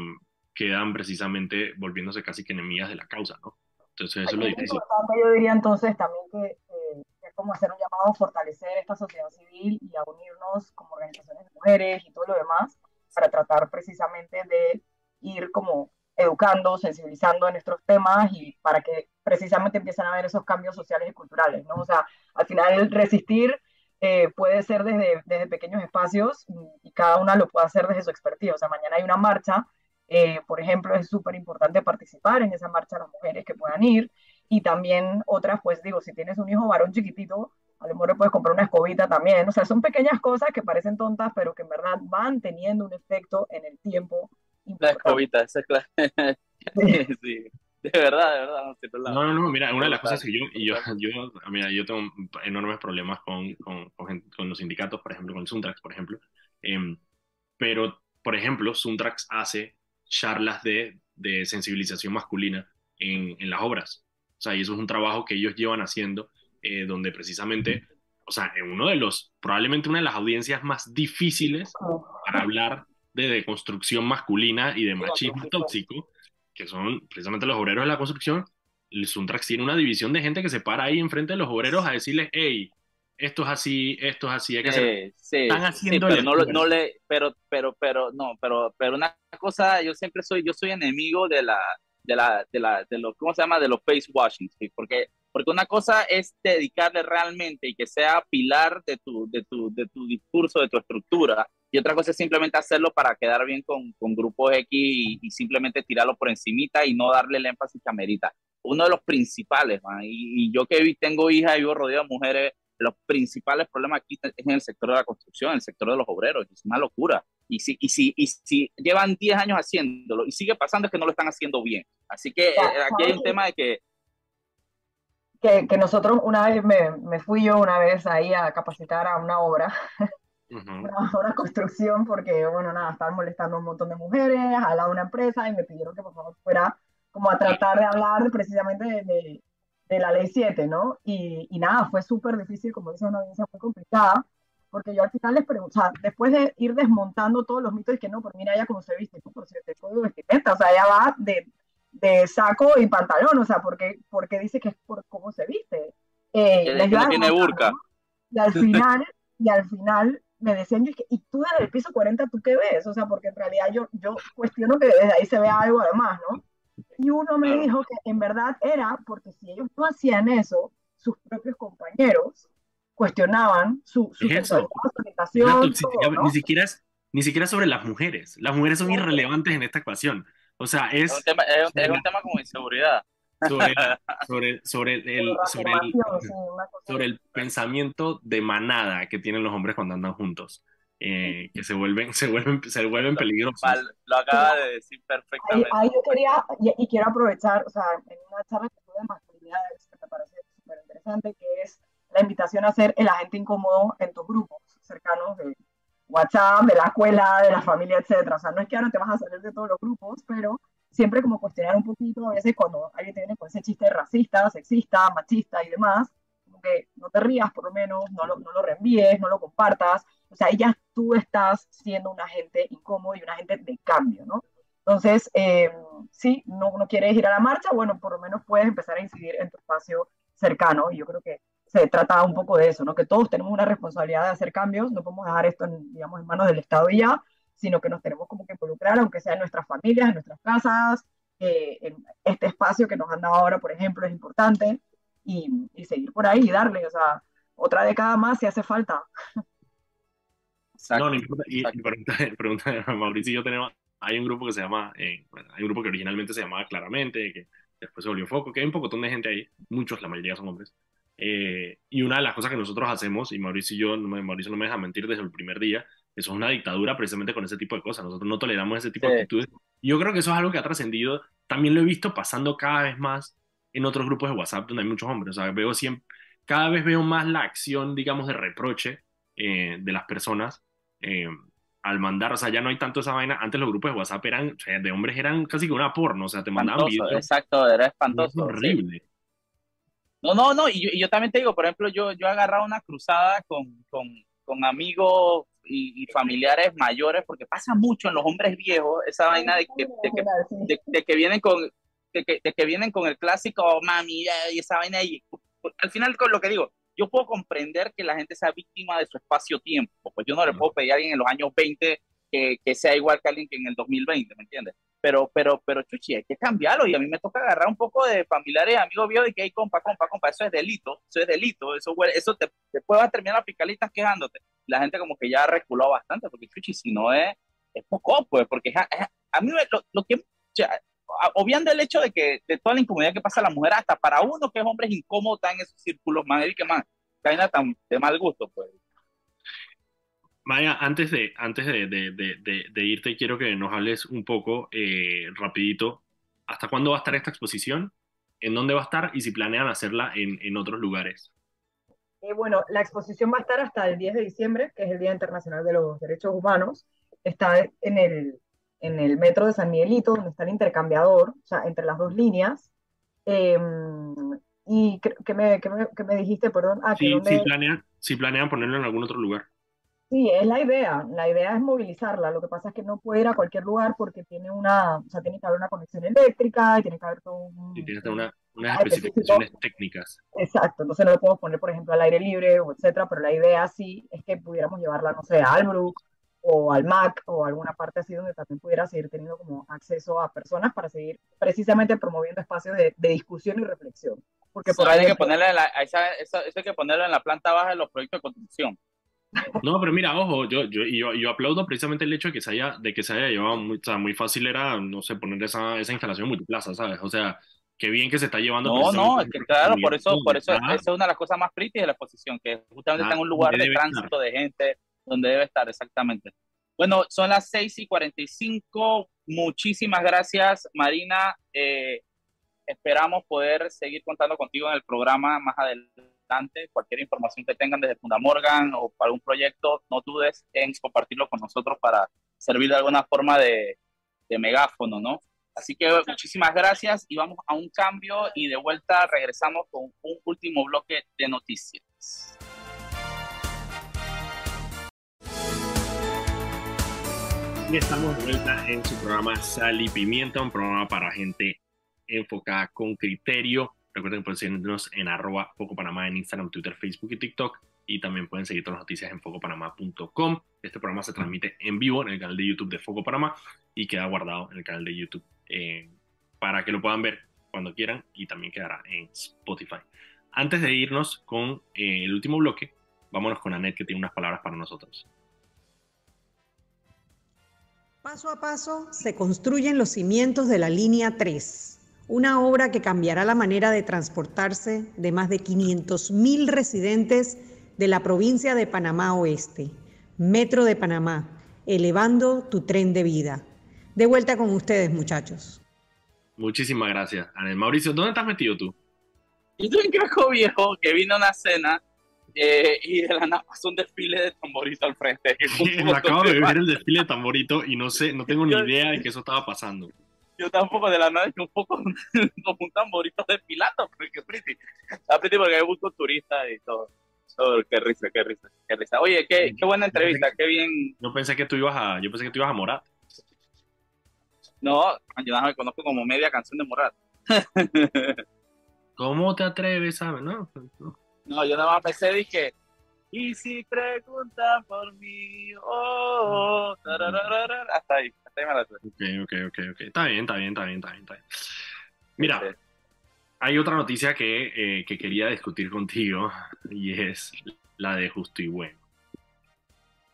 quedan precisamente volviéndose casi que enemigas de la causa, ¿no? Entonces eso es lo difícil. Yo diría entonces también que eh, es como hacer un llamado a fortalecer esta sociedad civil y a unirnos como organizaciones de mujeres y todo lo demás para tratar precisamente de ir como educando, sensibilizando en nuestros temas y para que precisamente empiecen a haber esos cambios sociales y culturales, ¿no? O sea, al final resistir eh, puede ser desde, desde, pequeños espacios y, cada una lo puede hacer desde su expertise. O sea, mañana hay una marcha, eh, por ejemplo, es súper importante participar en esa marcha las mujeres que puedan ir y también otras, pues digo, si tienes un hijo varón chiquitito, a lo mejor le puedes comprar una escobita también. O sea, son pequeñas cosas que parecen tontas, pero que en verdad van teniendo un efecto en el tiempo. Importante. La escobita, esa es claro. [LAUGHS] sí. sí. De verdad, de verdad. No, no, no, mira, una de las cosas que yo, yo, [LAUGHS] yo, mira, yo tengo enormes problemas con, con, con, los sindicatos, por ejemplo, con el Suntrax, por ejemplo. Eh, pero, por ejemplo, Suntrax hace charlas de, de sensibilización masculina en, en, las obras. O sea, y eso es un trabajo que ellos llevan haciendo, eh, donde precisamente, o sea, en uno de los, probablemente una de las audiencias más difíciles para hablar de deconstrucción masculina y de machismo tóxico, que son precisamente los obreros de la construcción, el Suntrax tiene una división de gente que se para ahí enfrente de los obreros a decirles, hey, esto es así, esto es así, hay que hacer. Sí, Están haciendo pero no, no, le, pero, pero, pero, no, pero, pero una cosa, yo siempre soy, yo soy enemigo de la, de la, de la, de los, ¿cómo se llama? De los face washing, ¿sí? porque, porque una cosa es dedicarle realmente y que sea pilar de tu, de tu, de tu discurso, de tu estructura, y otra cosa es simplemente hacerlo para quedar bien con, con grupos X y, simplemente tirarlo por encimita y no darle el énfasis que amerita. Uno de los principales, y, yo que tengo hijas y vivo rodeado de mujeres, los principales problemas aquí es en el sector de la construcción, en el sector de los obreros, es una locura. Y si, y si, y si llevan 10 años haciéndolo y sigue pasando es que no lo están haciendo bien. Así que eh, aquí hay un tema de que que, que, nosotros una vez me, me, fui yo una vez ahí a capacitar a una obra [LAUGHS] una, [LAUGHS] construcción porque, bueno, nada, estaban molestando a un montón de mujeres de una empresa y me pidieron que por favor fuera como a tratar de hablar precisamente de, de, la ley 7, ¿no? Y, y nada, fue súper difícil, como dice una audiencia muy complicada, porque yo al final les pregunto, o sea, después de ir desmontando todos los mitos, y que no, pero mira ella cómo se viste, ¿no? por cierto, el código de vestimenta, o sea, ella va de, de saco y pantalón, o sea, porque, porque dice que es por cómo se viste. Eh, les no tiene burka. Y al [LAUGHS] final, y al final me decían, y tú desde el piso 40, ¿tú qué ves? O sea, porque en realidad yo, yo cuestiono que desde ahí se vea algo además, ¿no? Y uno me dijo que en verdad era porque si ellos no hacían eso, sus propios compañeros cuestionaban su, su, su ni, siquiera, ni siquiera sobre las mujeres. Las mujeres son irrelevantes en esta ecuación. O sea, es... Es un tema, es un, es un tema como inseguridad [LAUGHS] sobre, sobre, sobre, el, sobre, el, sobre el pensamiento de manada que tienen los hombres cuando andan juntos. Eh, que se vuelven, se vuelven, se vuelven peligrosos. Lo acaba de decir perfectamente. Ahí, yo quería, y, quiero aprovechar, o sea, en una charla que tuve de masculinidades, que me parece súper interesante, que es la invitación a ser el agente incómodo en tus grupos cercanos de WhatsApp, de la escuela, de la familia, etcétera. O sea, no es que ahora te vas a salir de todos los grupos, pero siempre como cuestionar un poquito, a veces cuando alguien te viene con ese chiste racista, sexista, machista y demás, como que no te rías por lo menos, no lo, no lo reenvíes, no lo compartas, o sea, ya tú estás siendo un agente incómodo y un agente de cambio, ¿no? Entonces, eh, si no, no quieres ir a la marcha, bueno, por lo menos puedes empezar a incidir en tu espacio cercano, y yo creo que se trata un poco de eso, ¿no? Que todos tenemos una responsabilidad de hacer cambios, no podemos dejar esto, en, digamos, en manos del Estado y ya, sino que nos tenemos como que involucrar, aunque sea en nuestras familias, en nuestras casas, eh, en este espacio que nos han dado ahora, por ejemplo, es importante, y, y seguir por ahí y darle, o sea, otra década más si hace falta. no, no importa. Y, pregunta, [LAUGHS] pregunta, Mauricio y yo tenemos, hay un grupo que se llama, eh, hay un grupo que originalmente se llamaba Claramente, que después se volvió Foco, que hay un poco de gente ahí, muchos, la mayoría son hombres. Eh, y una de las cosas que nosotros hacemos, y Mauricio y yo, Mauricio no me deja mentir desde el primer día, eso es una dictadura precisamente con ese tipo de cosas. Nosotros no toleramos ese tipo de actitudes. Y yo creo que eso es algo que ha trascendido. También lo he visto pasando cada vez más en otros grupos de WhatsApp donde hay muchos hombres. O sea, veo siempre, cada vez veo más la acción, digamos, de reproche eh, de las personas eh, al mandar. O sea, ya no hay tanto esa vaina. Antes los grupos de WhatsApp eran, o sea, de hombres eran casi que una porno. O sea, te mandaban videos. Exacto, era espantoso. horrible. No, no, no. Y yo, también te digo, por ejemplo, yo, yo he agarrado una cruzada con, con, con amigos y, familiares mayores, porque pasa mucho en los hombres viejos esa vaina de que, de que, vienen con de que, de que, vienen con el clásico mami y esa vaina y al final con lo que digo yo puedo comprender que la gente sea víctima de su espacio-tiempo, pues yo no le puedo pedir a alguien en los años 20 que, que, sea igual que alguien que en el 2020, ¿me entiendes? Pero, pero, pero, chuchi, hay que cambiarlo y a mí me toca agarrar un poco de familiares, amigos viejos y que hay compa, compa, compa, eso es delito, eso es delito, eso, eso te, después va a terminar las fiscalistas quejándote. La gente como que ya ha reculado bastante, porque si no es, es poco, pues, porque a, mí lo, lo que, obviando el hecho de que de toda la incomodidad que pasa a la mujer, hasta para uno que es hombre es incómodo estar en esos círculos, más y que más, caen tan de mal gusto, pues. Maya, antes de, antes de irte, quiero que nos hables un poco, eh, rapidito, ¿hasta cuándo va a estar esta exposición? ¿En dónde va a estar? Y si planean hacerla en, en otros lugares. Eh, bueno, la exposición va a estar hasta el 10 de diciembre, que es el Día Internacional de los Derechos Humanos. Está en el, en el metro de San Miguelito, donde está el intercambiador, o sea, entre las dos líneas. Em, ¿Y qué me, me, me, dijiste, perdón? Ah, sí, si, planean, si planean ponerlo en algún otro lugar. Sí, es la idea. La idea es movilizarla. Lo que pasa es que no puede ir a cualquier lugar porque tiene una, o sea, tiene que haber una conexión eléctrica y tiene que haber todo un... tiene que tener unas especificaciones técnicas. Exacto. Entonces no lo podemos poner, por ejemplo, al aire libre o etcétera, pero la idea sí es que pudiéramos llevarla, no sé, a Albrook o al MAC o alguna parte así donde también pudiera seguir teniendo como acceso a personas para seguir precisamente promoviendo espacios de, discusión y reflexión. Porque por ahí hay que, ponerlo en la, eso, hay que ponerlo en la planta baja de los proyectos de construcción. No, pero mira, ojo, yo, yo, yo, yo, aplaudo precisamente el hecho de que se haya, de que se haya llevado, muy, o sea, muy fácil era, no sé, poner esa, esa instalación multiplaza, ¿sabes? O sea, qué bien que se está llevando. No, no, es que claro, por eso, por eso, esa es una de las cosas más pretty de la exposición, que justamente está en un lugar de tránsito de gente, donde debe estar exactamente. Bueno, son las 6 y 45. Muchísimas gracias, Marina. Eh, esperamos poder seguir contando contigo en el programa más adelante. Cualquier información que tengan desde Funda Morgan o para un proyecto, no dudes en compartirlo con nosotros para servir de alguna forma de, de megáfono, ¿no? Así que muchísimas gracias y vamos a un cambio y de vuelta regresamos con un último bloque de noticias. estamos de vuelta en su programa Sal y Pimienta, un programa para gente enfocada con criterio. Recuerden que pueden seguirnos en arroba Foco Panamá en Instagram, Twitter, Facebook y TikTok. Y también pueden seguir todas las noticias en focopanamá.com. Este programa se transmite en vivo en el canal de YouTube de Foco Panamá y queda guardado en el canal de YouTube eh, para que lo puedan ver cuando quieran y también quedará en Spotify. Antes de irnos con eh, el último bloque, vámonos con Anet que tiene unas palabras para nosotros. Paso a paso se construyen los cimientos de la línea 3, una obra que cambiará la manera de transportarse de más de 500.000 residentes de la provincia de Panamá Oeste. Metro de Panamá, elevando tu tren de vida. De vuelta con ustedes, muchachos. Muchísimas gracias, Anel. Mauricio, ¿dónde estás metido tú? Yo estoy en Craco Viejo, que vino a una cena eh, y de la nada pasó un desfile de tamborito al frente. [LAUGHS] acabo de ver el desfile de tamborito y no sé, no tengo ni idea de que eso estaba pasando. Yo tampoco de la nada, un poco [LAUGHS] como un tamborito desfilando, porque pretty. Está pretty porque hay muchos turistas y todo. Qué risa, qué risa, qué risa. Oye, qué, qué buena entrevista, qué bien. Yo pensé que tú ibas a, yo pensé que tú ibas a Morat. No, yo no me conozco como media canción de Morat. [LAUGHS] ¿Cómo te atreves a, no? no. No, yo nada más pensé, dije, Y si preguntan por mí, oh, hasta ahí, hasta ahí me la Ok, ok, ok, ok. Está bien, está bien, está bien, está bien. Está bien. Mira, hay otra noticia que, eh, que quería discutir contigo y es la de Justo y Bueno.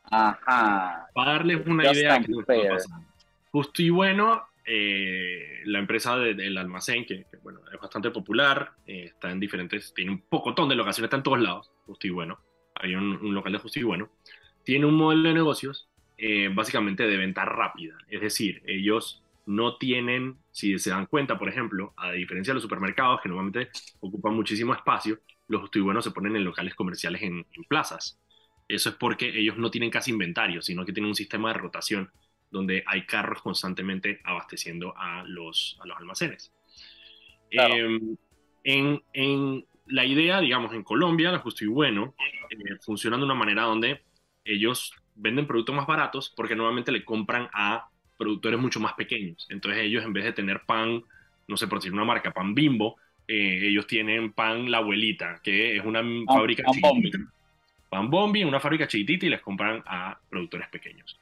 Ajá. Para darles una idea de qué está pasando. Justo y Bueno, eh, la empresa del almacén, que, bueno, es bastante popular, eh, está en diferentes, tiene un pocotón de locaciones, está en todos lados, Justo y Bueno hay un, local de justo y bueno, tiene un modelo de negocios eh, básicamente de venta rápida. Es decir, ellos no tienen, si se dan cuenta, por ejemplo, a diferencia de los supermercados que normalmente ocupan muchísimo espacio, los buenos se ponen en locales comerciales en, plazas. Eso es porque ellos no tienen casi inventario, sino que tienen un sistema de rotación donde hay carros constantemente abasteciendo a los, a los almacenes. Em, en, en, la idea, digamos, en Colombia, la Justo y Bueno, eh, funciona de una manera donde ellos venden productos más baratos porque normalmente le compran a productores mucho más pequeños. Entonces ellos en vez de tener pan, no sé por decir una marca, pan bimbo, eh, ellos tienen pan la abuelita, que es una fábrica pan chiquitita. Pan bombi, una fábrica chiquitita y les compran a productores pequeños.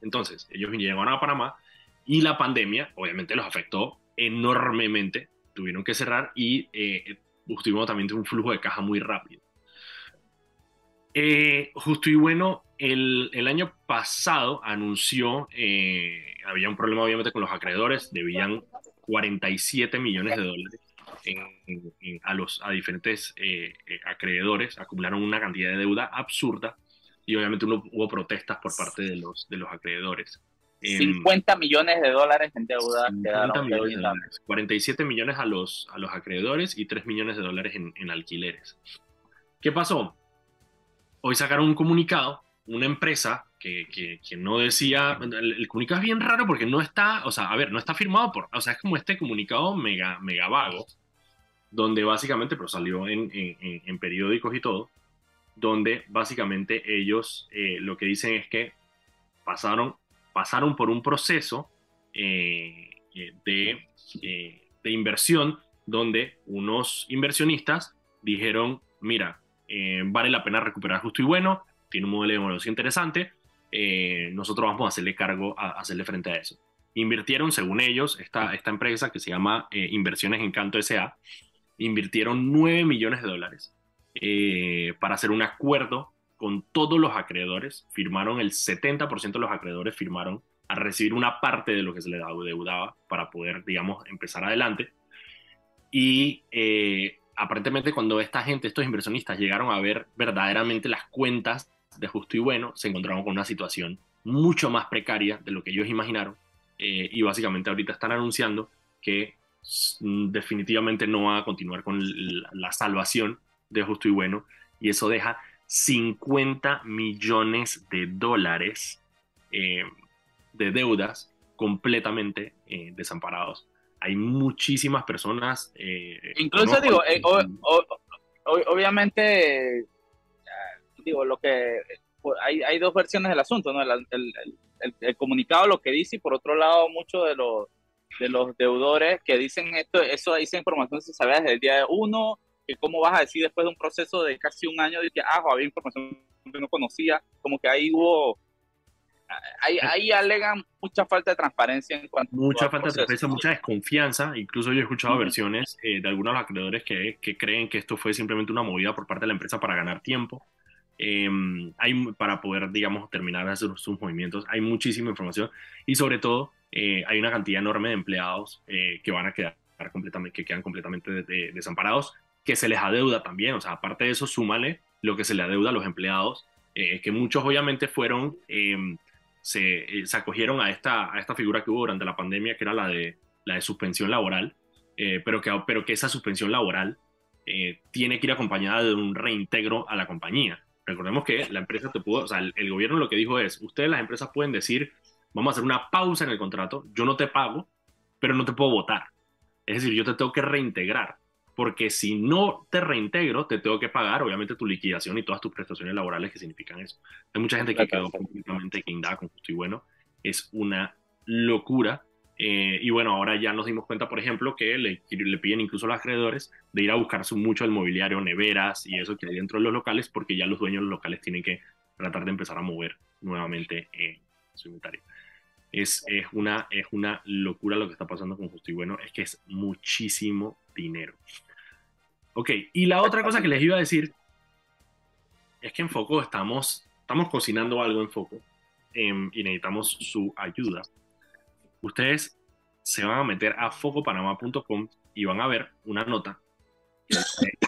Entonces, ellos llegaron a Panamá y la pandemia obviamente los afectó enormemente. Tuvieron que cerrar y eh, Justo y Bueno también tiene un flujo de caja muy rápido. Eh, Justo y Bueno, el, el año pasado anunció, eh, había un problema obviamente con los acreedores, debían 47 millones de dólares a, los, a diferentes eh, acreedores, acumularon una cantidad de deuda absurda y obviamente hubo protestas por parte de los, de los acreedores. 50 em, millones de dólares en deuda. 47 millones a los, a los acreedores y 3 millones de dólares en, en alquileres. ¿Qué pasó? Hoy sacaron un comunicado, una empresa que, que, que no decía, el, comunicado es bien raro porque no está, o sea, a ver, no está firmado por, o sea, es como este comunicado mega, mega vago, donde básicamente, pero salió en, en, en periódicos y todo, donde básicamente ellos eh, lo que dicen es que pasaron pasaron por un proceso eh, eh, de, eh, de, inversión donde unos inversionistas dijeron, mira, vale la pena recuperar justo y bueno, tiene un modelo de negocio interesante, nosotros vamos a hacerle cargo, a, hacerle frente a eso. Invirtieron, según ellos, esta, esta empresa que se llama Inversiones Encanto S.A., invirtieron 9 millones de dólares para hacer un acuerdo con todos los acreedores, firmaron el 70% de los acreedores firmaron a recibir una parte de lo que se les deudaba para poder, digamos, empezar adelante. Y eh, aparentemente cuando esta gente, estos inversionistas, llegaron a ver verdaderamente las cuentas de justo y bueno, se encontraron con una situación mucho más precaria de lo que ellos imaginaron. Eh, y básicamente ahorita están anunciando que mm, definitivamente no va a continuar con la salvación de justo y bueno. Y eso deja 50 millones de dólares eh, de deudas completamente eh, desamparados. Hay muchísimas personas. Eh, Incluso digo, obviamente, digo, lo que hay, hay, dos versiones del asunto, ¿no? El, el, comunicado lo que dice y por otro lado muchos de los de los deudores que dicen esto, eso, esa información se sabía desde el día uno que cómo vas a decir después de un proceso de casi un año de que, ah, había información que no conocía, como que ahí hubo, ahí, ahí alegan mucha falta de transparencia en cuanto Mucha falta de transparencia, mucha desconfianza, incluso yo he escuchado versiones eh, de algunos de acreedores que, que, creen que esto fue simplemente una movida por parte de la empresa para ganar tiempo. Em, hay, para poder, digamos, terminar de hacer sus movimientos. Hay muchísima información y sobre todo eh, hay una cantidad enorme de empleados eh, que van a quedar completamente, que quedan completamente desamparados que se les adeuda también, o sea, aparte de eso, súmale lo que se le adeuda a los empleados, eh, que muchos obviamente fueron, em, eh, se, acogieron a esta, a esta figura que hubo durante la pandemia, que era la de, la de suspensión laboral, eh, pero, que, pero que esa suspensión laboral tiene que ir acompañada de un reintegro a la compañía. Recordemos que la empresa te pudo, o sea, el, el gobierno lo que dijo es, ustedes las empresas pueden decir, vamos a hacer una pausa en el contrato, yo no te pago, pero no te puedo votar. Es decir, yo te tengo que reintegrar porque si no te reintegro, te tengo que pagar, obviamente, tu liquidación y todas tus prestaciones laborales que significan eso. Hay mucha gente que quedó completamente guindada con justo y bueno. Es una locura. Eh, y bueno, ahora ya nos dimos cuenta, por ejemplo, que le, le piden incluso a los acreedores de ir a buscarse mucho el mobiliario, neveras y eso que hay dentro de los locales, porque ya los dueños de los locales tienen que tratar de empezar a mover nuevamente eh, su inventario. Es, es, una, es una locura lo que está pasando con Justo y Bueno, es que es muchísimo dinero. Ok, y la otra cosa que les iba a decir es que en Foco estamos, estamos cocinando algo en Foco em, y necesitamos su ayuda. Ustedes se van a meter a focopanama.com y van a ver una nota que dice,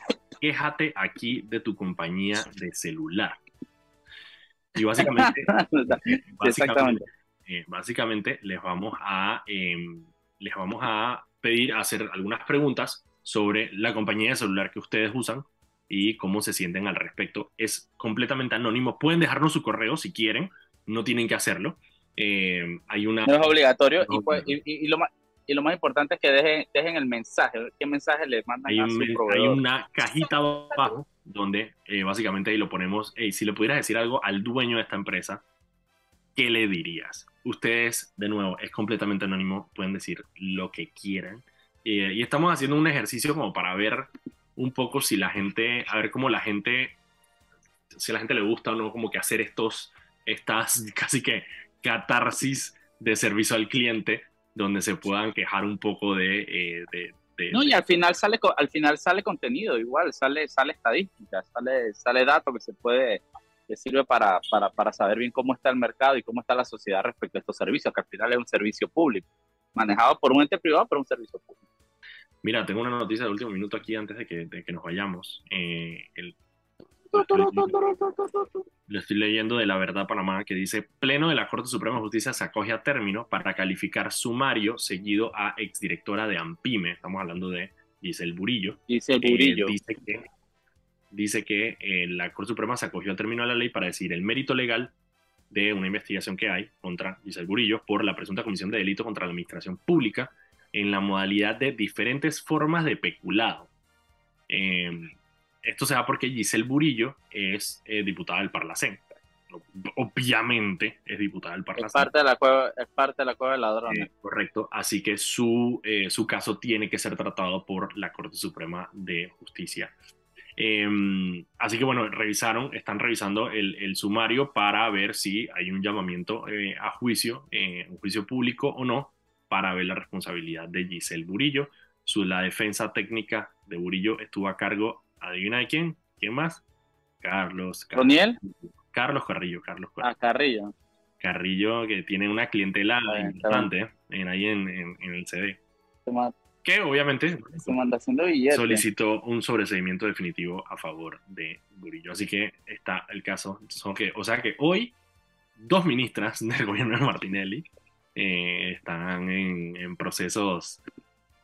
quéjate aquí de tu compañía de celular. Y básicamente, [LAUGHS] básicamente, eh, básicamente les vamos a em, les vamos a pedir hacer algunas preguntas sobre la compañía de celular que ustedes usan y cómo se sienten al respecto. Es completamente anónimo. Pueden dejarnos su correo si quieren, no tienen que hacerlo. Eh, hay una... No es obligatorio, pues, y, lo más, y lo más importante es que dejen, dejen el mensaje. ¿Qué mensaje les mandan hay a su proveedor? Hay una cajita abajo donde eh, básicamente ahí lo ponemos, si le pudieras decir algo al dueño de esta empresa, ¿qué le dirías? Ustedes, de nuevo, es completamente anónimo, pueden decir lo que quieran. Eh, y estamos haciendo un ejercicio como para ver un poco si la gente, a ver cómo la gente, si a la gente le gusta o no, como que hacer estos, estas casi que catarsis de servicio al cliente, donde se puedan quejar un poco de... Eh, no, y al final sale al final sale contenido igual, sale, sale estadística, sale, sale dato que se puede, que sirve para, para, para saber bien cómo está el mercado y cómo está la sociedad respecto a estos servicios, que al final es un servicio público, manejado por un ente privado, pero un servicio público. Mira, tengo una noticia de último minuto aquí antes de que, de que nos vayamos. Eh, el, lo estoy leyendo de La Verdad Panamá que dice, Pleno de la Corte Suprema de Justicia se acoge a término para calificar sumario seguido a exdirectora de AMPIME. Estamos hablando de Giselle Burillo. Giselle Burillo. Eh, dice que, dice que eh, la Corte Suprema se acogió a término a la ley para decir el mérito legal de una investigación que hay contra Giselle Burillo por la presunta comisión de delito contra la administración pública en la modalidad de diferentes formas de peculado. Em, esto se da porque Giselle Burillo es eh, diputada del Parlacén. Obviamente es diputada del Parlacén. Es parte de la cueva, es parte de la cueva de ladrones. Eh, correcto, así que su, su caso tiene que ser tratado por la Corte Suprema de Justicia. Em, así que bueno, revisaron, están revisando el, el, sumario para ver si hay un llamamiento a juicio, un juicio público o no, para ver la responsabilidad de Giselle Burillo. Su, la defensa técnica de Burillo estuvo a cargo, adivina de quién, ¿quién más? Carlos. ¿Roniel? Carlos Carrillo, Carlos Carrillo. Ah, Carrillo. Carrillo, que tiene una clientela importante en, ahí en, en, el CD. Que obviamente solicitó un sobreseimiento definitivo a favor de Burillo. Así que está el caso. Son que, o sea que hoy, dos ministras [LAUGHS] del gobierno de Martinelli eh, están en, procesos,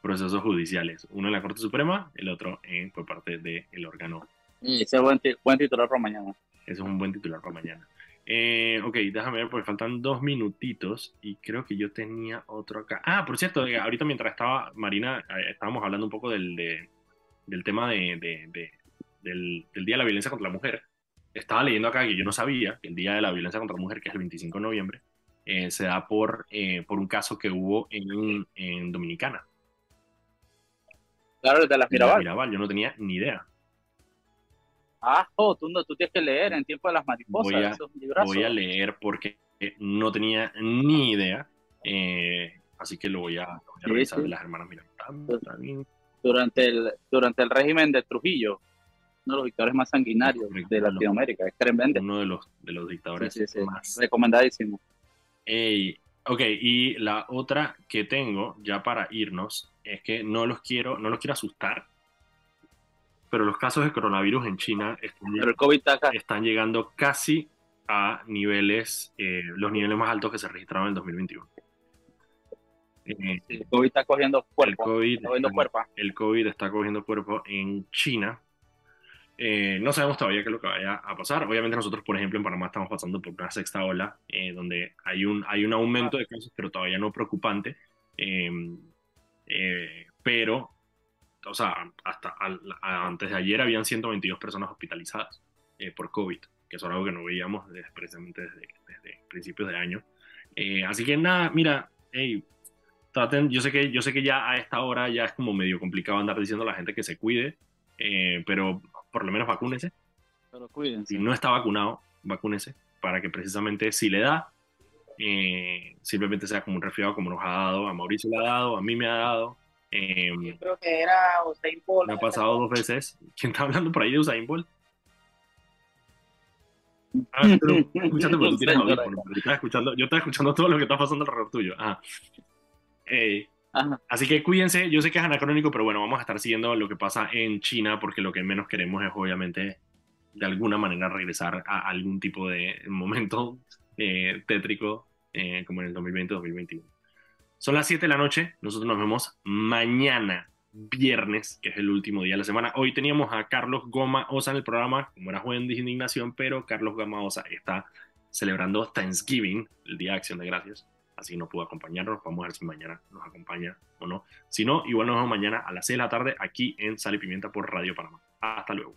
procesos judiciales. Uno en la Corte Suprema, el otro en, por parte del órgano. ese es buen, buen titular para mañana. Ese es un buen titular para mañana. Eh, ok, déjame ver porque faltan dos minutitos y creo que yo tenía otro acá. Ah, por cierto, eh, ahorita mientras estaba Marina, estábamos hablando un poco del, del tema de, del, del, Día de la Violencia contra la Mujer. Estaba leyendo acá que yo no sabía que el Día de la Violencia contra la Mujer, que es el 25 de noviembre, eh, se da por, eh, por un caso que hubo en, en Dominicana. Claro, de la Mirabal. Mirabal, yo no tenía ni idea. Ah, oh, tú, no, tú tienes que leer en Tiempo de las Mariposas. Voy a, voy a leer porque no tenía ni idea. Eh, así que lo voy a, revisar de las hermanas Mirabal. Durante el, durante el régimen de Trujillo, uno de los dictadores más sanguinarios de Latinoamérica. Es tremendo. Uno de los, de los dictadores más. Recomendadísimo ok, y la otra que tengo ya para irnos es que no los quiero, no los quiero asustar, pero los casos de coronavirus en China están, llegando casi a niveles, eh, los niveles más altos que se registraron en el 2021. Eh, el COVID está cogiendo cuerpo. el COVID está cogiendo cuerpo en China eh, no sabemos todavía qué es lo que vaya a pasar. Obviamente nosotros, por ejemplo, en Panamá estamos pasando por una sexta ola, eh, donde hay un, hay un aumento de casos, pero todavía no preocupante. Em, eh, pero, o sea, hasta antes de ayer habían 122 personas hospitalizadas por COVID, que es algo que no veíamos precisamente desde, desde principios de año. así que nada, mira, hey, traten, yo sé que yo sé que ya a esta hora ya es como medio complicado andar diciendo a la gente que se cuide, eh, pero por lo menos vacúnese. Pero cuídense. Si no está vacunado, vacúnese para que precisamente si le da, eh, simplemente sea como un resfriado como nos ha dado, a Mauricio le ha dado, a mí me ha dado. Eh, Yo creo que era Usain Bolt. me ha pasado dos veces. [LAUGHS] ¿Quién está hablando por ahí de Usain Bolt? Ah, [LAUGHS] pero escúchate porque tú tienes yo estaba escuchando, yo estaba escuchando todo lo que está pasando alrededor tuyo. Ajá. Eh, Ajá. Así que cuídense, yo sé que es anacrónico, pero bueno, vamos a estar siguiendo lo que pasa en China porque lo que menos queremos es obviamente de alguna manera regresar a algún tipo de momento eh, tétrico eh, como en el 2020-2021. Son las 7 de la noche, nosotros nos vemos mañana, viernes, que es el último día de la semana. Hoy teníamos a Carlos Goma Osa en el programa, como era jueves de indignación, pero Carlos Goma Osa está celebrando Thanksgiving, el Día de Acción de Gracias así no pudo acompañarnos. Vamos a ver si mañana nos acompaña o no. Si no, igual nos vemos mañana a las 6 de la tarde aquí en Sal y Pimienta por Radio Panamá. Hasta luego.